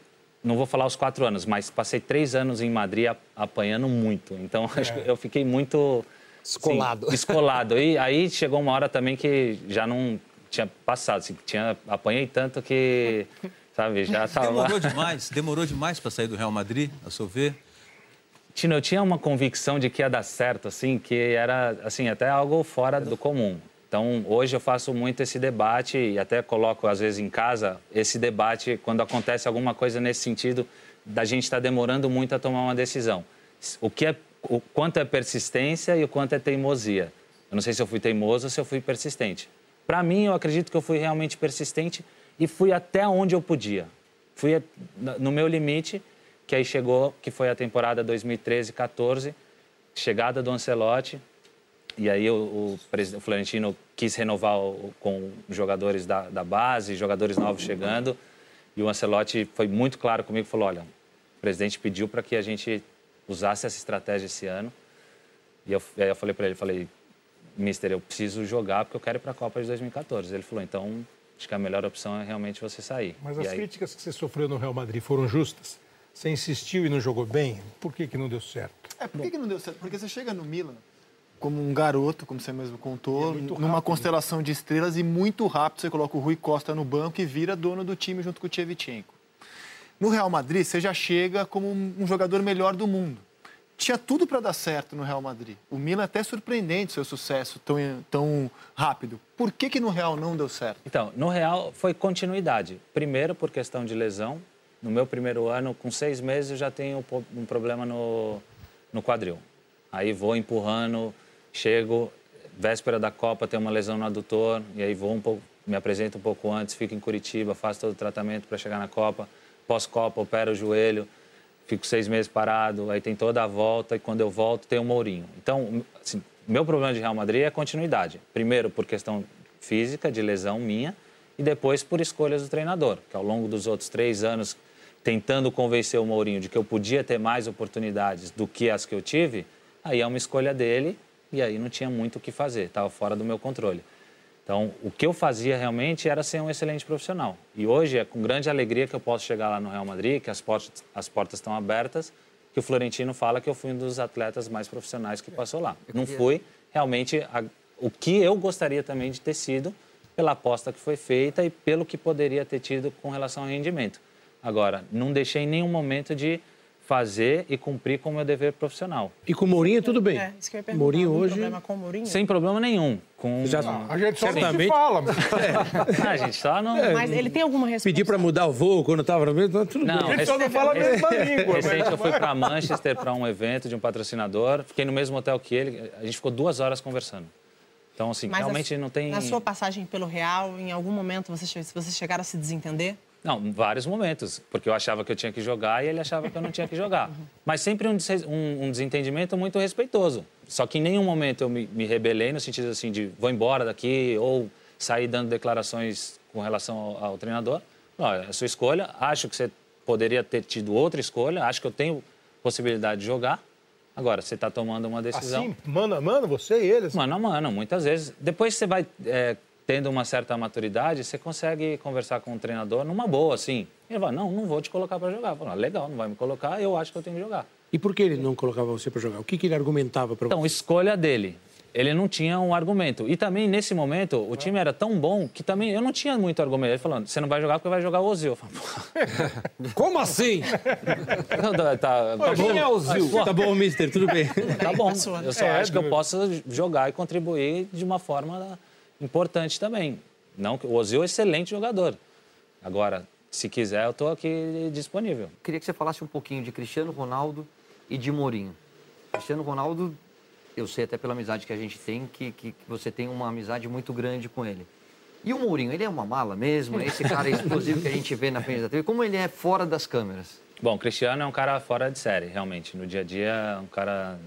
não vou falar os quatro anos, mas passei três anos em Madrid apanhando muito. Então, é. acho que eu fiquei muito... Escolado. Assim, escolado. E aí chegou uma hora também que já não tinha passado. Assim, tinha, apanhei tanto que, sabe, já estava... Demorou demais? Demorou demais para sair do Real Madrid, a seu ver? Tino, eu tinha uma convicção de que ia dar certo, assim, que era, assim, até algo fora do comum. Então, hoje eu faço muito esse debate e até coloco, às vezes, em casa, esse debate quando acontece alguma coisa nesse sentido da gente estar tá demorando muito a tomar uma decisão. O, que é, o quanto é persistência e o quanto é teimosia. Eu não sei se eu fui teimoso ou se eu fui persistente. Para mim, eu acredito que eu fui realmente persistente e fui até onde eu podia. Fui no meu limite, que aí chegou, que foi a temporada 2013-14, chegada do Ancelotti, e aí o, o, o Florentino quis renovar o, com jogadores da, da, base, jogadores novos chegando. E o Ancelotti foi muito claro comigo, falou, olha, o presidente pediu para que a gente usasse essa estratégia esse ano. E eu, aí eu falei para ele, falei, mister, eu preciso jogar porque eu quero ir para a Copa de 2014. Ele falou, então, acho que a melhor opção é realmente você sair. Mas e as aí... críticas que você sofreu no Real Madrid foram justas? Você insistiu e não jogou bem? Por que, que não deu certo? É, por que, que não deu certo? Porque você chega no Milan, como um garoto, como você mesmo contou, é numa constelação de estrelas e muito rápido você coloca o Rui Costa no banco e vira dono do time junto com o Tchevchenko. No Real Madrid, você já chega como um jogador melhor do mundo. Tinha tudo para dar certo no Real Madrid. O Milan é até surpreendente seu sucesso tão, tão rápido. Por que, que no Real não deu certo? Então, no Real foi continuidade. Primeiro, por questão de lesão. No meu primeiro ano, com seis meses, eu já tenho um problema no, no quadril. Aí vou empurrando, chego, véspera da Copa tem uma lesão no adutor, e aí vou um pouco, me apresento um pouco antes, fico em Curitiba, faço todo o tratamento para chegar na Copa. Pós-Copa, opero o joelho, fico seis meses parado, aí tem toda a volta, e quando eu volto tem o Mourinho. Então, assim, meu problema de Real Madrid é continuidade. Primeiro, por questão física, de lesão minha, e depois por escolhas do treinador, que ao longo dos outros três anos, tentando convencer o Mourinho de que eu podia ter mais oportunidades do que as que eu tive, aí é uma escolha dele e aí não tinha muito o que fazer, estava fora do meu controle. Então, o que eu fazia realmente era ser um excelente profissional. E hoje é com grande alegria que eu posso chegar lá no Real Madrid, que as portas, as portas estão abertas, que o Florentino fala que eu fui um dos atletas mais profissionais que passou lá. Não fui realmente a, o que eu gostaria também de ter sido pela aposta que foi feita e pelo que poderia ter tido com relação ao rendimento. Agora, não deixei em nenhum momento de fazer e cumprir com o meu dever profissional. E com o Mourinho tudo bem? É, isso que eu ia perguntar. Mourinho hoje... problema com o Mourinho? Sem problema nenhum. Com... Já- A gente só não se Certamente. fala. mas- Ah, a gente só não... Mas ele tem alguma resposta? Pedir para mudar o voo quando estava no meio, tudo Não, bem. A gente só não fala a mesma língua. Recente eu fui para Manchester para um evento de um patrocinador. Fiquei no mesmo hotel que ele. A gente ficou duas horas conversando. Então, assim, Mas realmente a- não tem. Na sua passagem pelo Real, em algum momento vocês, che- vocês chegaram a se desentender? Não, vários momentos. Porque eu achava que eu tinha que jogar e ele achava que eu não tinha que jogar. Mas sempre um, des- um- um desentendimento muito respeitoso. Só que em nenhum momento eu me, me rebelei no sentido assim de vou embora daqui ou sair dando declarações com relação ao, ao treinador. Não, é a sua escolha. Acho que você poderia ter tido outra escolha. Acho que eu tenho possibilidade de jogar. Agora, você está tomando uma decisão. Assim, mano a mano, você e eles. Mano a mano, muitas vezes. Depois você vai é, tendo uma certa maturidade, você consegue conversar com o treinador numa boa, assim. Ele vai, não, não vou te colocar para jogar. Fala, legal, não vai me colocar, eu acho que eu tenho que jogar. E por que ele não colocava você para jogar? O que, que ele argumentava para Então, você? escolha dele. Ele não tinha um argumento. E também, nesse momento, o time era tão bom que também eu não tinha muito argumento. Ele falando, você não vai jogar porque vai jogar o Ozil. Eu falo, "Pô, Como assim? não, tá, tá, tá Quem é o Zil? Tá bom, mister, tudo bem. Tá bom. Né? Eu só É, acho que eu do- posso jogar e contribuir de uma forma importante também. Não, o Ozil é um excelente jogador. Agora, se quiser, eu estou aqui disponível. Queria que você falasse um pouquinho de Cristiano Ronaldo e de Mourinho. Cristiano Ronaldo, eu sei até pela amizade que a gente tem, que, que, você tem uma amizade muito grande com ele. E o Mourinho, ele é uma mala mesmo? É esse cara explosivo que a gente vê na frente da TV? Como ele é fora das câmeras? Bom, Cristiano é um cara fora de série, realmente. No dia a dia, é um cara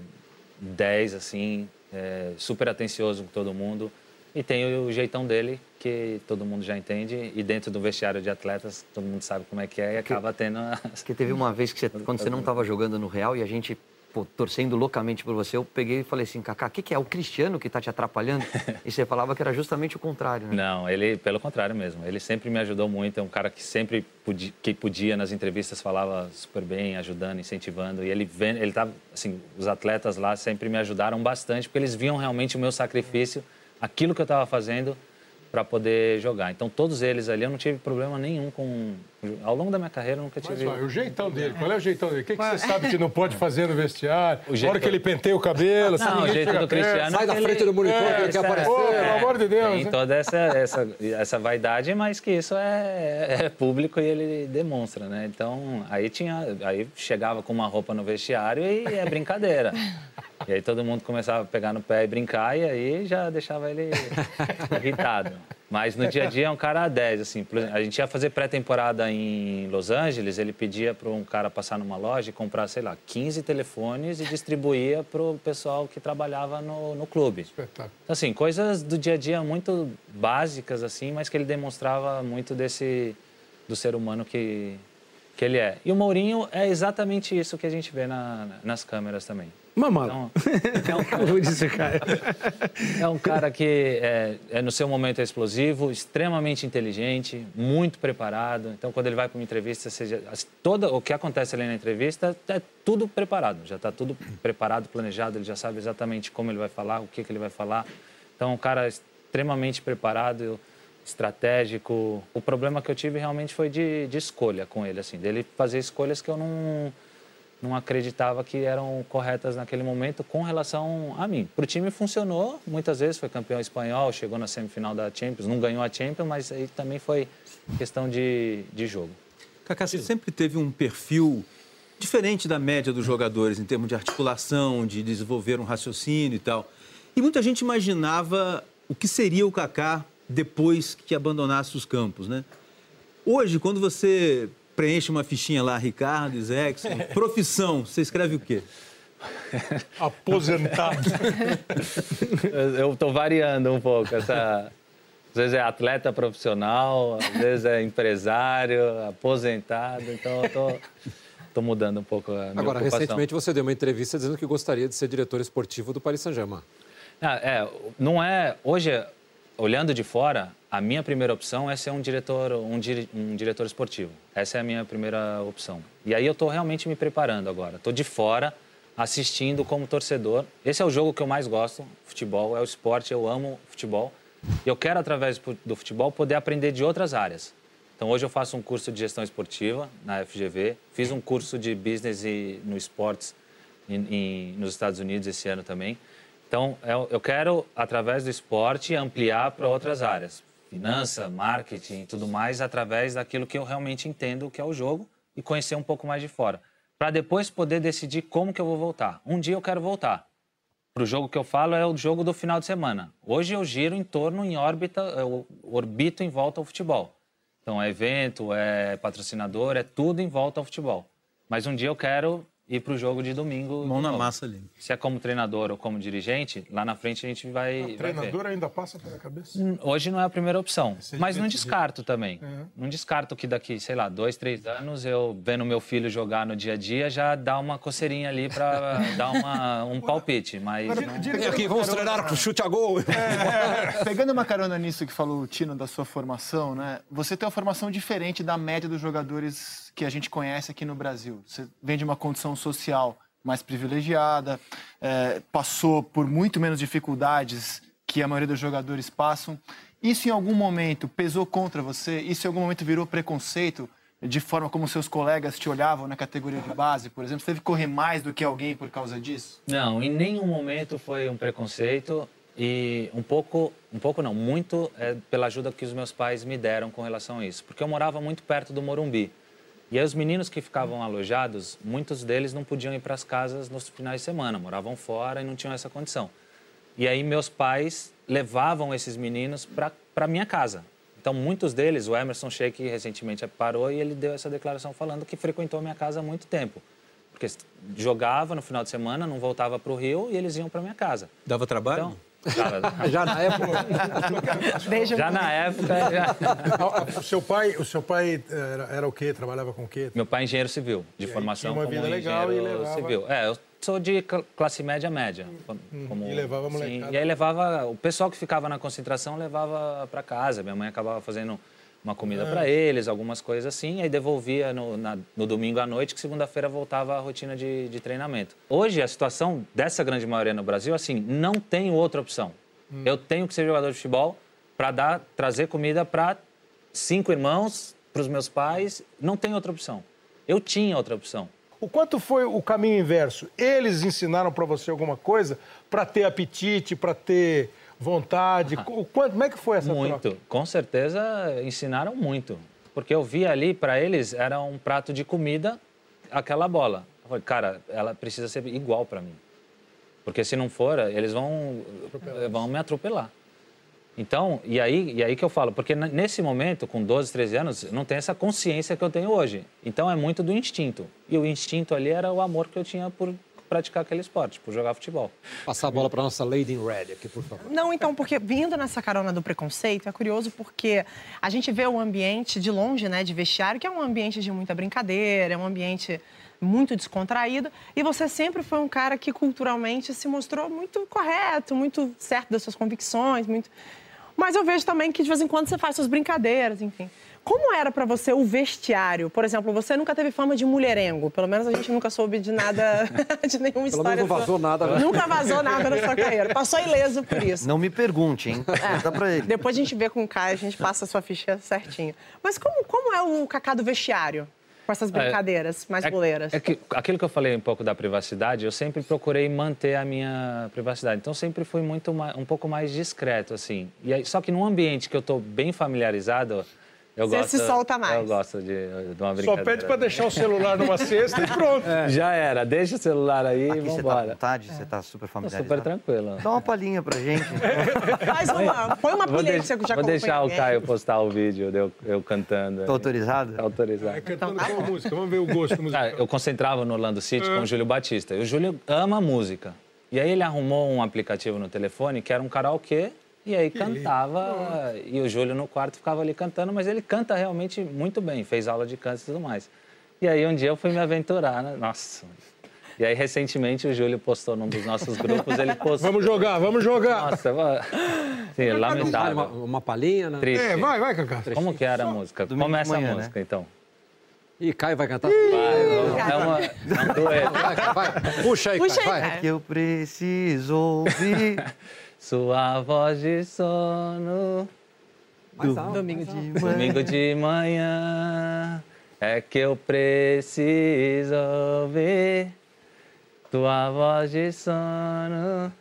10, assim, é, super atencioso com todo mundo. E tem o jeitão dele, que todo mundo já entende. E dentro do vestiário de atletas, todo mundo sabe como é que é e acaba tendo... as- Porque teve uma vez que você, quando você não estava jogando no Real e a gente, pô, torcendo loucamente por você, eu peguei e falei assim, Kaká, o que, que é? O Cristiano que está te atrapalhando? E você falava que era justamente o contrário, né? Não, ele, pelo contrário mesmo. Ele sempre me ajudou muito. É um cara que sempre podia, que podia nas entrevistas falava super bem, ajudando, incentivando. E ele vendo, ele tava, assim, os atletas lá sempre me ajudaram bastante porque eles viam realmente o meu sacrifício, aquilo que eu estava fazendo para poder jogar. Então todos eles ali eu não tive problema nenhum com ao longo da minha carreira eu nunca Mas tive ó, o jeitão dele, qual é o jeitão dele? O que, que você sabe que não pode fazer no vestiário? O A jeito- hora que ele penteia o cabelo, assim, Não, o jeito do. Cristiano Sai da Ele- frente do monitor que ele É, quer essa- aparecer. Pô, pelo amor de Deus. Tem né? toda essa, essa, essa vaidade, mas que isso é, é público e ele demonstra, né? Então, aí tinha, aí chegava com uma roupa no vestiário e é brincadeira. E aí todo mundo começava a pegar no pé e brincar e aí já deixava ele irritado. Mas no dia a dia é um cara a 10, assim. A gente ia fazer pré-temporada em Los Angeles, ele pedia para um cara passar numa loja e comprar, sei lá, 15 telefones e distribuía para o pessoal que trabalhava no, no clube. Espetáculo. Assim, coisas do dia a dia muito básicas, assim, mas que ele demonstrava muito desse do ser humano que, que ele é. E o Mourinho é exatamente isso que a gente vê na- nas câmeras também. Uma mala. Então, é um, dizer, cara. é um cara que é, é, no seu momento é explosivo, extremamente inteligente, muito preparado. Então, quando ele vai para uma entrevista, seja, toda, o que acontece ali na entrevista é tudo preparado. Já está tudo preparado, planejado. Ele já sabe exatamente como ele vai falar, o que, que ele vai falar. Então, é um cara extremamente preparado, estratégico. O problema que eu tive realmente foi de, de escolha com ele, assim, dele fazer escolhas que eu não não acreditava que eram corretas naquele momento com relação a mim. Para o time funcionou, muitas vezes foi campeão espanhol, chegou na semifinal da Champions, não ganhou a Champions, mas aí também foi questão de, de jogo. Kaká, você sempre teve um perfil diferente da média dos jogadores em termos de articulação, de desenvolver um raciocínio e tal. E muita gente imaginava o que seria o Kaká depois que abandonasse os campos, né? Hoje, quando você preenche uma fichinha lá, Ricardo, Isaacson, profissão, você escreve o quê? Aposentado. Eu estou variando um pouco. Essa... Às vezes é atleta profissional, às vezes é empresário, aposentado. Então, eu tô, tô mudando um pouco a minha Agora, ocupação. recentemente você deu uma entrevista dizendo que gostaria de ser diretor esportivo do Paris Saint-Germain. Ah, é, não é. Hoje, olhando de fora, a minha primeira opção é ser um diretor, um, um diretor esportivo. Essa é a minha primeira opção. E aí eu estou realmente me preparando agora. Estou de fora, assistindo como torcedor. Esse é o jogo que eu mais gosto, futebol, é o esporte, eu amo futebol. E eu quero, através do futebol, poder aprender de outras áreas. Então, hoje eu faço um curso de gestão esportiva na FGV, fiz um curso de business e, no esportes em- em- nos Estados Unidos esse ano também. Então, eu, eu quero, através do esporte, ampliar para outras áreas. Finança, marketing e tudo mais, através daquilo que eu realmente entendo que é o jogo e conhecer um pouco mais de fora. Para depois poder decidir como que eu vou voltar. Um dia eu quero voltar. Para o jogo que eu falo é o jogo do final de semana. Hoje eu giro em torno, em órbita, eu orbito em volta ao futebol. Então é evento, é patrocinador, é tudo em volta ao futebol. Mas um dia eu quero ir para o jogo de domingo. Mão na massa ali. Se é como treinador ou como dirigente, lá na frente a gente vai. vai ver. Treinador ainda passa pela cabeça? Hoje não é a primeira opção, é mas não descarto também. Uhum. Não descarto que daqui, sei lá, dois, três anos, eu vendo meu filho jogar no dia a dia, já dá uma coceirinha ali para dar uma, um palpite. Mas não- aqui, vamos treinar com chute a gol. Pegando uma carona nisso que falou o Tino da sua formação, né? Você tem uma formação diferente da média dos jogadores que a gente conhece aqui no Brasil. Você vem de uma condição social mais privilegiada, eh, passou por muito menos dificuldades que a maioria dos jogadores passam. Isso em algum momento pesou contra você? Isso em algum momento virou preconceito de forma como seus colegas te olhavam na categoria de base, por exemplo? Você teve que correr mais do que alguém por causa disso? Não, em nenhum momento foi um preconceito e um pouco, um pouco não, muito é, pela ajuda que os meus pais me deram com relação a isso, porque eu morava muito perto do Morumbi. E aí os meninos que ficavam alojados, muitos deles não podiam ir para as casas nos finais de semana, moravam fora e não tinham essa condição. E aí meus pais levavam esses meninos para minha casa. Então muitos deles, o Emerson Sheik recentemente parou e ele deu essa declaração falando que frequentou a minha casa há muito tempo. Porque jogava no final de semana, não voltava para o Rio e eles iam para minha casa. Dava trabalho? Então, Já na época. Já na época, já... O seu pai, o seu pai era, era o quê? Trabalhava com o quê? meu pai é engenheiro civil, de aí formação tinha uma como vida legal e engenheiro levava- civil. É, eu sou de cl- classe média média. Como, e levava a sim. E aí levava, o pessoal que ficava na concentração levava para casa. Minha mãe acabava fazendo uma comida É. para eles, algumas coisas assim, e aí devolvia no, na- no domingo à noite, que segunda-feira voltava a rotina de, de treinamento. Hoje, a situação dessa grande maioria no Brasil, assim, não tem outra opção. Hum. Eu tenho que ser jogador de futebol para dar, trazer comida para cinco irmãos, para os meus pais, não tem outra opção. Eu tinha outra opção. O quanto foi o caminho inverso? Eles ensinaram para você alguma coisa para ter apetite, para ter vontade? O quanto, como é que foi essa Muito, troca? com certeza ensinaram muito. Porque eu via ali, para eles, era um prato de comida, aquela bola. Eu falei, cara, ela precisa ser igual para mim. Porque se não for, eles vão, vão me atropelar. Então, e aí, e aí que eu falo, porque nesse momento, com 12, 13 anos, não tenho essa consciência que eu tenho hoje. Então é muito do instinto. E o instinto ali era o amor que eu tinha por praticar aquele esporte, por jogar futebol. Passar a bola para nossa Lady in Red aqui, por favor. Não, então, porque vindo nessa carona do preconceito, é curioso porque a gente vê o ambiente de longe, né, de vestiário, que é um ambiente de muita brincadeira, é um ambiente muito descontraído, e você sempre foi um cara que culturalmente se mostrou muito correto, muito certo das suas convicções, muito Mas eu vejo também que de vez em quando você faz suas brincadeiras, enfim. Como era pra você o vestiário? Por exemplo, você nunca teve fama de mulherengo. Pelo menos a gente nunca soube de nada, de nenhuma Pelo história. menos não vazou sua. nada, né? Nunca vazou nada na sua carreira. Passou ileso por isso. Não me pergunte, hein? Dá pra ele. Depois a gente vê com o Caio, a gente passa a sua ficha certinho. Mas como, como é o Cacá do vestiário? Com essas brincadeiras mais boleiras? É que aquilo que eu falei um pouco da privacidade, eu sempre procurei manter a minha privacidade. Então sempre fui muito um pouco mais discreto assim. E aí, só que num ambiente que eu estou bem familiarizado, Eu Você gosto, se solta mais. Eu gosto de, de uma Só brincadeira. pede para deixar o celular numa cesta e pronto. Já era, deixa o celular aí e Aqui você tá à vambora. vontade, você tá super Tô familiarizado. super tranquilo. Dá uma palhinha pra gente. Faz uma, põe uma pilha que você já vou deixar o. Caio postar o vídeo de eu, eu cantando. Tá autorizado? Tá autorizado. Vai cantando qual música? Vamos ver o gosto musical. Ah, eu concentrava no Orlando City com o Júlio Batista. E o Júlio ama música. E aí ele arrumou um aplicativo no telefone que era um karaokê. E aí cantava, e o Júlio no quarto ficava ali cantando, mas ele canta realmente muito bem, fez aula de canto e tudo mais. E aí um dia eu fui me aventurar, né? Nossa. E aí recentemente o Júlio postou num dos nossos grupos, ele postou. Vamos jogar, vamos jogar. Nossa, sim, uma, lamentável. uma palhinha, né? Triste. É, vai, vai, Cacá. Como que era a música? Começa manhã, a música, então. E Caio vai cantar? Vai, é uma, é um dueto. Vai, vai. Puxa aí, Puxa Caio, aí, vai. Caio. Que eu preciso ouvir Sua voz de sono, alto. Domingo de domingo de manhã, é que eu preciso ouvir. Tua voz de sono,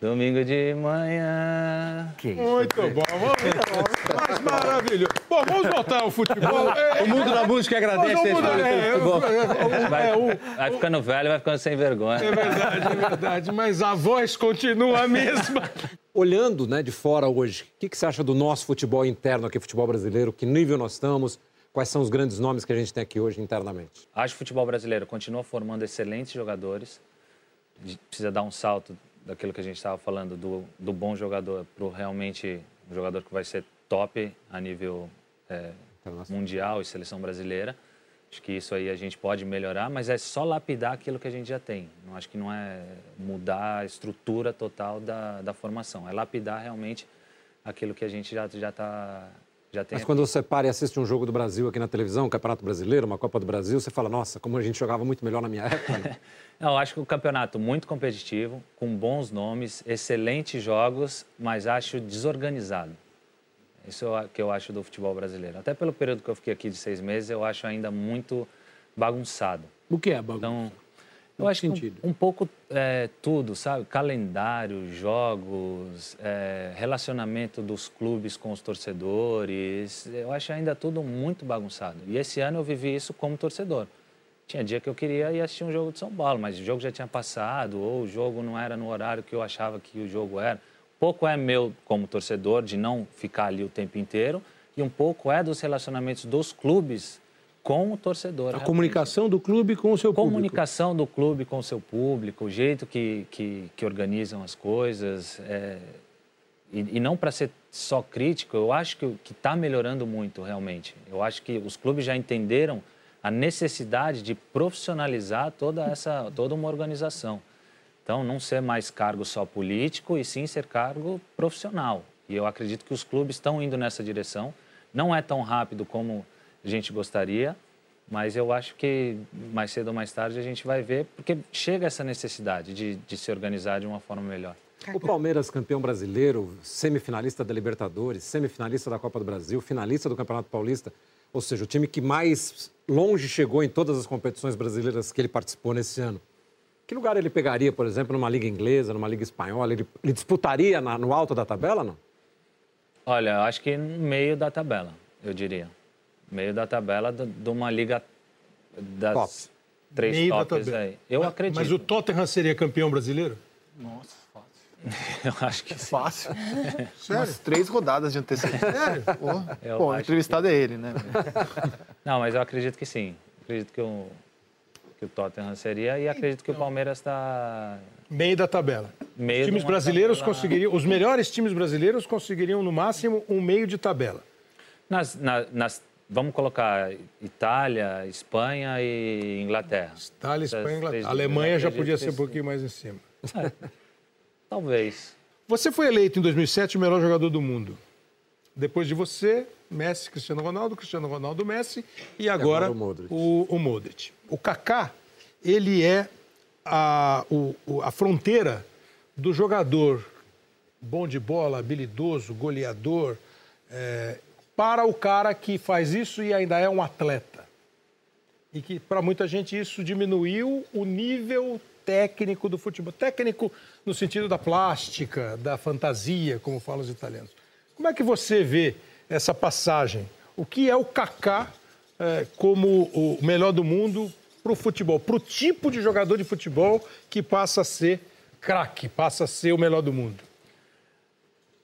domingo de manhã. que isso. Muito bom, vamos. Mas maravilhoso. Bom, vamos voltar ao futebol. É, O mundo da música agradece a mudar. escolha É, futebol. é, é, Vai, é, o- vai ficando velho, vai ficando sem vergonha. é verdade, é verdade. Mas a voz continua a mesma. Olhando né, de fora hoje, o que, que você acha do nosso futebol interno aqui, futebol brasileiro? Que nível nós estamos? Quais são os grandes nomes que a gente tem aqui hoje internamente? Acho que o futebol brasileiro continua formando excelentes jogadores. Precisa dar um salto daquilo que a gente estava falando, do, do bom jogador para o realmente um jogador que vai ser top a nível é, mundial e seleção brasileira. Acho que isso aí a gente pode melhorar, mas é só lapidar aquilo que a gente já tem. Não acho que não é mudar a estrutura total da, da formação. É lapidar realmente aquilo que a gente já já tá tem. Mas quando você para e assiste um jogo do Brasil aqui na televisão, um Campeonato Brasileiro, uma Copa do Brasil, você fala, nossa, como a gente jogava muito melhor na minha época. né? Não, eu acho que o campeonato muito competitivo, com bons nomes, excelentes jogos, mas acho desorganizado. Isso é o que eu acho do futebol brasileiro. Até pelo período que eu fiquei aqui de seis meses, eu acho ainda muito bagunçado. O que é bagunça? Então, eu acho que um, um pouco é, tudo, sabe? Calendário, jogos, é, relacionamento dos clubes com os torcedores. Eu acho ainda tudo muito bagunçado. E esse ano eu vivi isso como torcedor. Tinha dia que eu queria ir assistir um jogo de São Paulo, mas o jogo já tinha passado, ou o jogo não era no horário que eu achava que o jogo era. Pouco é meu como torcedor de não ficar ali o tempo inteiro, e um pouco é dos relacionamentos dos clubes com o torcedor. A realmente. comunicação do clube com o seu público. Comunicação do clube com o seu público, o jeito que, que, que organizam as coisas. é, e, e não para ser só crítico, eu acho que está melhorando muito, realmente. Eu acho que os clubes já entenderam a necessidade de profissionalizar toda, essa, toda uma organização. Então, não ser mais cargo só político e sim ser cargo profissional. E eu acredito que os clubes estão indo nessa direção. Não é tão rápido como a gente gostaria, mas eu acho que mais cedo ou mais tarde a gente vai ver, porque chega essa necessidade de, de se organizar de uma forma melhor. O Palmeiras, campeão brasileiro, semifinalista da Libertadores, semifinalista da Copa do Brasil, finalista do Campeonato Paulista, ou seja, o time que mais longe chegou em todas as competições brasileiras que ele participou nesse ano. Que lugar ele pegaria, por exemplo, numa liga inglesa, numa liga espanhola? Ele, ele disputaria na- no alto da tabela, não? Olha, eu acho que no meio da tabela, eu diria. Meio da tabela de uma liga das Top. três Meio da tops tabela. aí. Eu Mas- acredito. Mas o Tottenham seria campeão brasileiro? Nossa, fácil. Eu acho que sim. Fácil. Umas três rodadas de antecedência. Sério? Bom, o entrevistado é ele, né? Não, mas eu acredito que sim. Acredito que o, que o Tottenham seria e acredito que o Palmeiras está Meio da tabela. meio Os times brasileiros tabela- conseguiriam, os melhores times brasileiros conseguiriam no máximo um meio de tabela. Nas, na- nas- vamos colocar Itália, Espanha e Inglaterra. Itália, Espanha, Inglaterra. três A Alemanha já podia ser um pouquinho mais em cima. Talvez. Você foi eleito em 2007 o melhor jogador do mundo. Depois de você, Messi, Cristiano Ronaldo, Cristiano Ronaldo, Messi e agora, agora o Modric. o, o Modric. O Kaká, ele é a, o- o- a fronteira do jogador bom de bola, habilidoso, goleador, é, para o cara que faz isso e ainda é um atleta. E que para muita gente isso diminuiu o nível técnico do futebol. Técnico no sentido da plástica, da fantasia, como falam os italianos. Como é que você vê essa passagem? o que é o Kaká é, como o melhor do mundo para o futebol, para o tipo de jogador de futebol que passa a ser craque, passa a ser o melhor do mundo?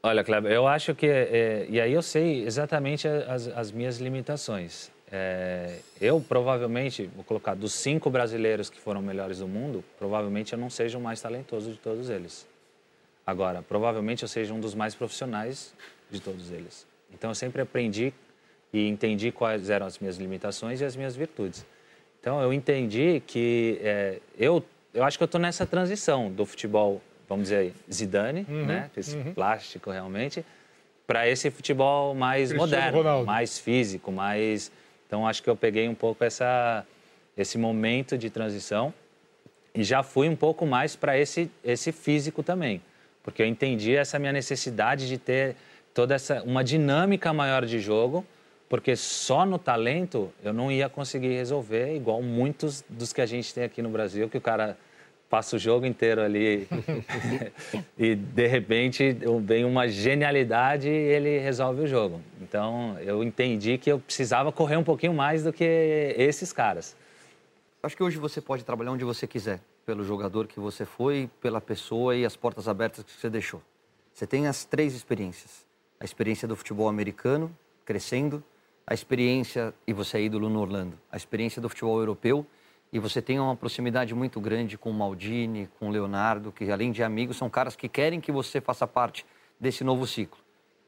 Olha, Kleber, eu acho que. É, e aí eu sei exatamente as, as minhas limitações. É, eu provavelmente, vou colocar, dos cinco brasileiros que foram melhores do mundo, provavelmente eu não seja o mais talentoso de todos eles. Agora, provavelmente eu seja um dos mais profissionais de todos eles. Então eu sempre aprendi e entendi quais eram as minhas limitações e as minhas virtudes. Então eu entendi que é, eu, eu acho que eu estou nessa transição do futebol vamos dizer, Zidane, uhum, né? Esse uhum. plástico realmente, para esse futebol mais Cristiano moderno, Ronaldo. mais físico, mais. Então acho que eu peguei um pouco essa, esse momento de transição e já fui um pouco mais para esse, esse físico também, porque eu entendi essa minha necessidade de ter toda essa uma dinâmica maior de jogo, porque só no talento eu não ia conseguir resolver igual muitos dos que a gente tem aqui no Brasil, que o cara passa o jogo inteiro ali e de repente vem uma genialidade e ele resolve o jogo. Então eu entendi que eu precisava correr um pouquinho mais do que esses caras. Acho que hoje você pode trabalhar onde você quiser, pelo jogador que você foi, pela pessoa e as portas abertas que você deixou. Você tem as três experiências: a experiência do futebol americano, crescendo, a experiência, e você é ídolo no Orlando, a experiência do futebol europeu e você tem uma proximidade muito grande com o Maldini, com o Leonardo, que além de amigos, são caras que querem que você faça parte desse novo ciclo.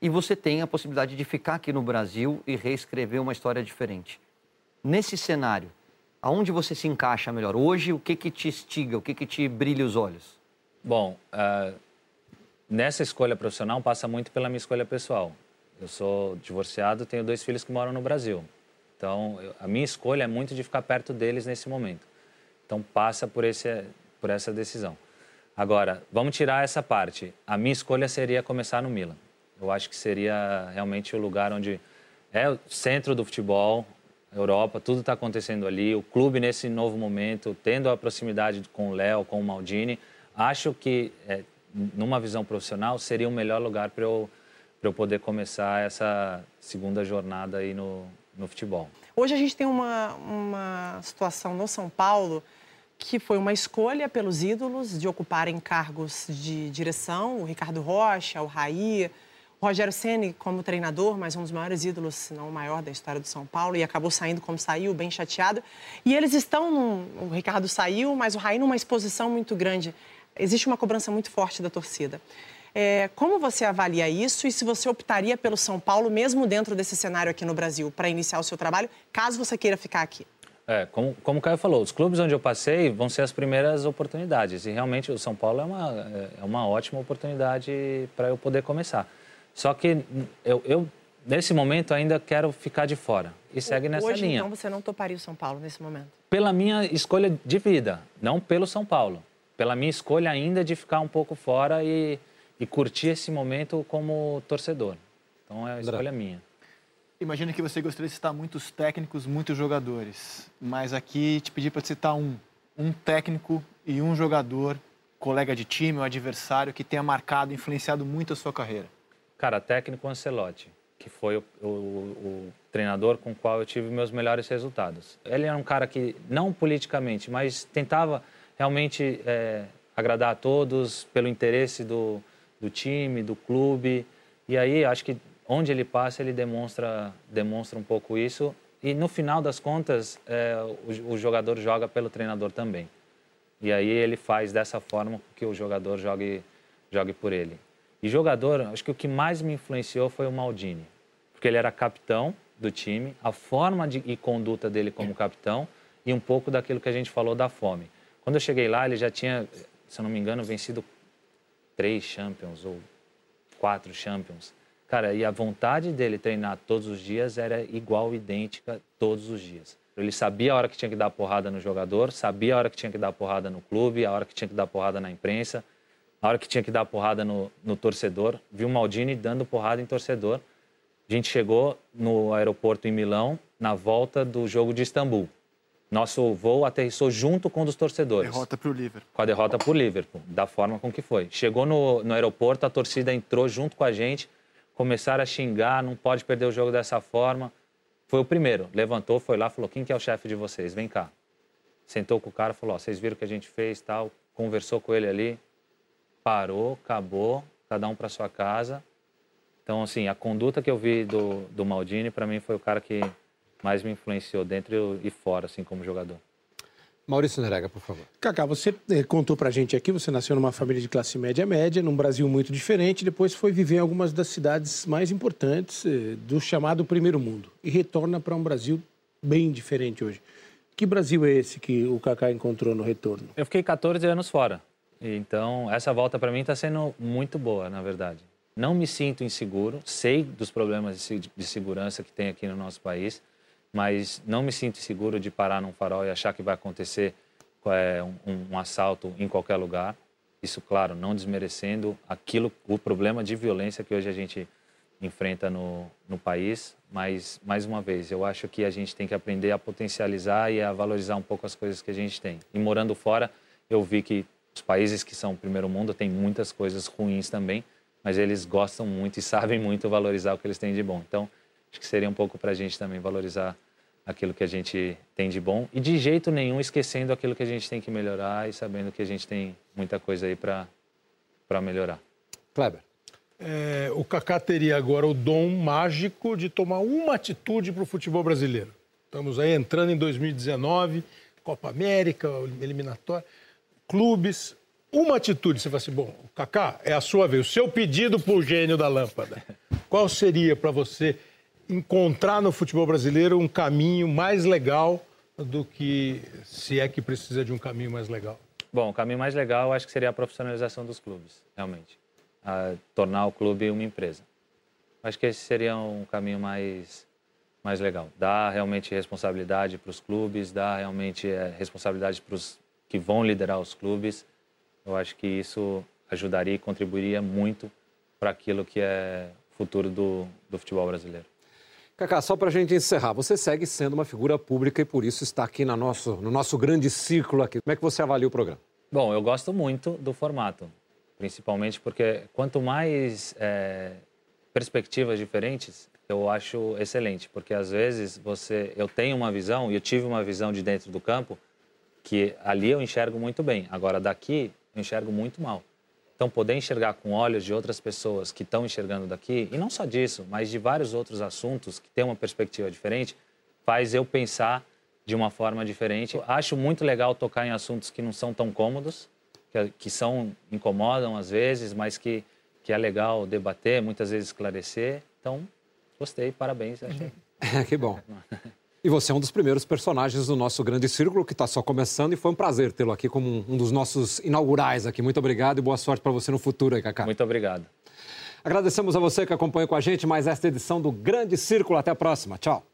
E você tem a possibilidade de ficar aqui no Brasil e reescrever uma história diferente. Nesse cenário, aonde você se encaixa melhor? Hoje, o que, que te estiga, o que, que te brilha os olhos? Bom, uh, nessa escolha profissional passa muito pela minha escolha pessoal. Eu sou divorciado, tenho dois filhos que moram no Brasil. Então, eu, a minha escolha é muito de ficar perto deles nesse momento. Então, passa por, esse, por essa decisão. Agora, vamos tirar essa parte. A minha escolha seria começar no Milan. Eu acho que seria realmente o lugar onde é o centro do futebol, Europa, tudo está acontecendo ali. O clube nesse novo momento, tendo a proximidade com o Léo, com o Maldini, acho que é, numa visão profissional seria o melhor lugar para eu, eu poder começar essa segunda jornada aí no, no futebol. Hoje a gente tem uma, uma situação no São Paulo que foi uma escolha pelos ídolos de ocuparem cargos de direção, o Ricardo Rocha, o Raí, o Rogério Ceni como treinador, mas um dos maiores ídolos, se não o maior da história do São Paulo, e acabou saindo como saiu, bem chateado. E eles estão, num, o Ricardo saiu, mas o Raí numa exposição muito grande. Existe uma cobrança muito forte da torcida. É, como você avalia isso e se você optaria pelo São Paulo, mesmo dentro desse cenário aqui no Brasil, para iniciar o seu trabalho, caso você queira ficar aqui? É, como, como o Caio falou, os clubes onde eu passei vão ser as primeiras oportunidades. E realmente o São Paulo é uma, é uma ótima oportunidade para eu poder começar. Só que eu, eu, nesse momento, ainda quero ficar de fora. E segue nessa Hoje, linha. então, você não toparia o São Paulo nesse momento? Pela minha escolha de vida, não pelo São Paulo. Pela minha escolha ainda de ficar um pouco fora e e curtir esse momento como torcedor. Então é a escolha minha. Imagina que você gostaria de citar muitos técnicos, muitos jogadores, mas aqui te pedi para citar um, um técnico e um jogador, colega de time ou adversário que tenha marcado, influenciado muito a sua carreira. Cara, técnico Ancelotti, que foi o, o, o treinador com o qual eu tive meus melhores resultados. Ele era um cara que, não politicamente, mas tentava realmente é, agradar a todos pelo interesse do, do time, do clube. E aí acho que onde ele passa ele demonstra demonstra um pouco isso. E no final das contas é, o, o, jogador joga pelo treinador também. E aí ele faz dessa forma que o jogador jogue jogue por ele. E jogador, acho que o que mais me influenciou foi o Maldini, porque ele era capitão do time, a forma de e conduta dele como capitão e um pouco daquilo que a gente falou da fome. Quando eu cheguei lá, ele já tinha, se eu não me engano, vencido três Champions ou quatro Champions. Cara, e a vontade dele treinar todos os dias era igual, idêntica todos os dias. Ele sabia a hora que tinha que dar porrada no jogador, sabia a hora que tinha que dar porrada no clube, a hora que tinha que dar porrada na imprensa, a hora que tinha que dar porrada no, no torcedor. Viu o Maldini dando porrada em torcedor. A gente chegou no aeroporto em Milão, na volta do jogo de Istambul. Nosso voo aterrissou junto com o dos torcedores. Derrota para o Liverpool. Com a derrota para o Liverpool, da forma com que foi. Chegou no, no aeroporto, a torcida entrou junto com a gente, começaram a xingar, não pode perder o jogo dessa forma. Foi o primeiro. Levantou, foi lá, falou: quem que é o chefe de vocês? Vem cá. Sentou com o cara, falou: ó, vocês viram o que a gente fez, tal. Conversou com ele ali, parou, acabou, cada um para sua casa. Então, assim, a conduta que eu vi do, do Maldini, para mim, foi o cara que mais me influenciou dentro e fora, assim, como jogador. Maurício Nerega, por favor. Cacá, você eh, contou pra gente aqui, você nasceu numa família de classe média média, num Brasil muito diferente, depois foi viver em algumas das cidades mais importantes eh, do chamado primeiro mundo e retorna para um Brasil bem diferente hoje. Que Brasil é esse que o Cacá encontrou no retorno? Eu fiquei 14 anos fora. Então, essa volta para mim está sendo muito boa, na verdade. Não me sinto inseguro, sei dos problemas de segurança que tem aqui no nosso país, mas não me sinto seguro de parar num farol e achar que vai acontecer é, um, um, assalto em qualquer lugar. Isso, claro, não desmerecendo aquilo, o problema de violência que hoje a gente enfrenta no, no país, mas mais uma vez, eu acho que a gente tem que aprender a potencializar e a valorizar um pouco as coisas que a gente tem. E morando fora, eu vi que os países que são primeiro mundo têm muitas coisas ruins também, mas eles gostam muito e sabem muito valorizar o que eles têm de bom. Então, acho que seria um pouco para a gente também valorizar aquilo que a gente tem de bom e de jeito nenhum esquecendo aquilo que a gente tem que melhorar e sabendo que a gente tem muita coisa aí para melhorar. Kleber. É, o Kaká teria agora o dom mágico de tomar uma atitude para o futebol brasileiro. Estamos aí entrando em 2019, Copa América, eliminatória, clubes. Uma atitude, você fala assim, bom, Kaká, é a sua vez, o seu pedido para o gênio da lâmpada. Qual seria para você encontrar no futebol brasileiro um caminho mais legal do que se é que precisa de um caminho mais legal? Bom, o caminho mais legal acho que seria a profissionalização dos clubes, realmente. A tornar o clube uma empresa. Acho que esse seria um caminho mais, mais legal. Dar realmente responsabilidade para os clubes, dar realmente é, responsabilidade para os que vão liderar os clubes. Eu acho que isso ajudaria e contribuiria muito para aquilo que é o futuro do, do futebol brasileiro. Cacá, só para a gente encerrar, você segue sendo uma figura pública e por isso está aqui no nosso, no nosso grande círculo aqui. Como é que você avalia o programa? Bom, eu gosto muito do formato, principalmente porque quanto mais é, perspectivas diferentes, eu acho excelente, porque às vezes você, eu tenho uma visão e eu tive uma visão de dentro do campo que ali eu enxergo muito bem, agora daqui eu enxergo muito mal. Então, poder enxergar com olhos de outras pessoas que estão enxergando daqui, e não só disso, mas de vários outros assuntos que têm uma perspectiva diferente, faz eu pensar de uma forma diferente. Acho muito legal tocar em assuntos que não são tão cômodos, que, que são incomodam às vezes, mas que, que é legal debater, muitas vezes esclarecer. Então, gostei, parabéns. que bom. E você é um dos primeiros personagens do nosso grande círculo, que está só começando, e foi um prazer tê-lo aqui como um dos nossos inaugurais aqui. Muito obrigado e boa sorte para você no futuro Cacá. Muito obrigado. Agradecemos a você que acompanhou com a gente mais esta edição do Grande Círculo. Até a próxima. Tchau.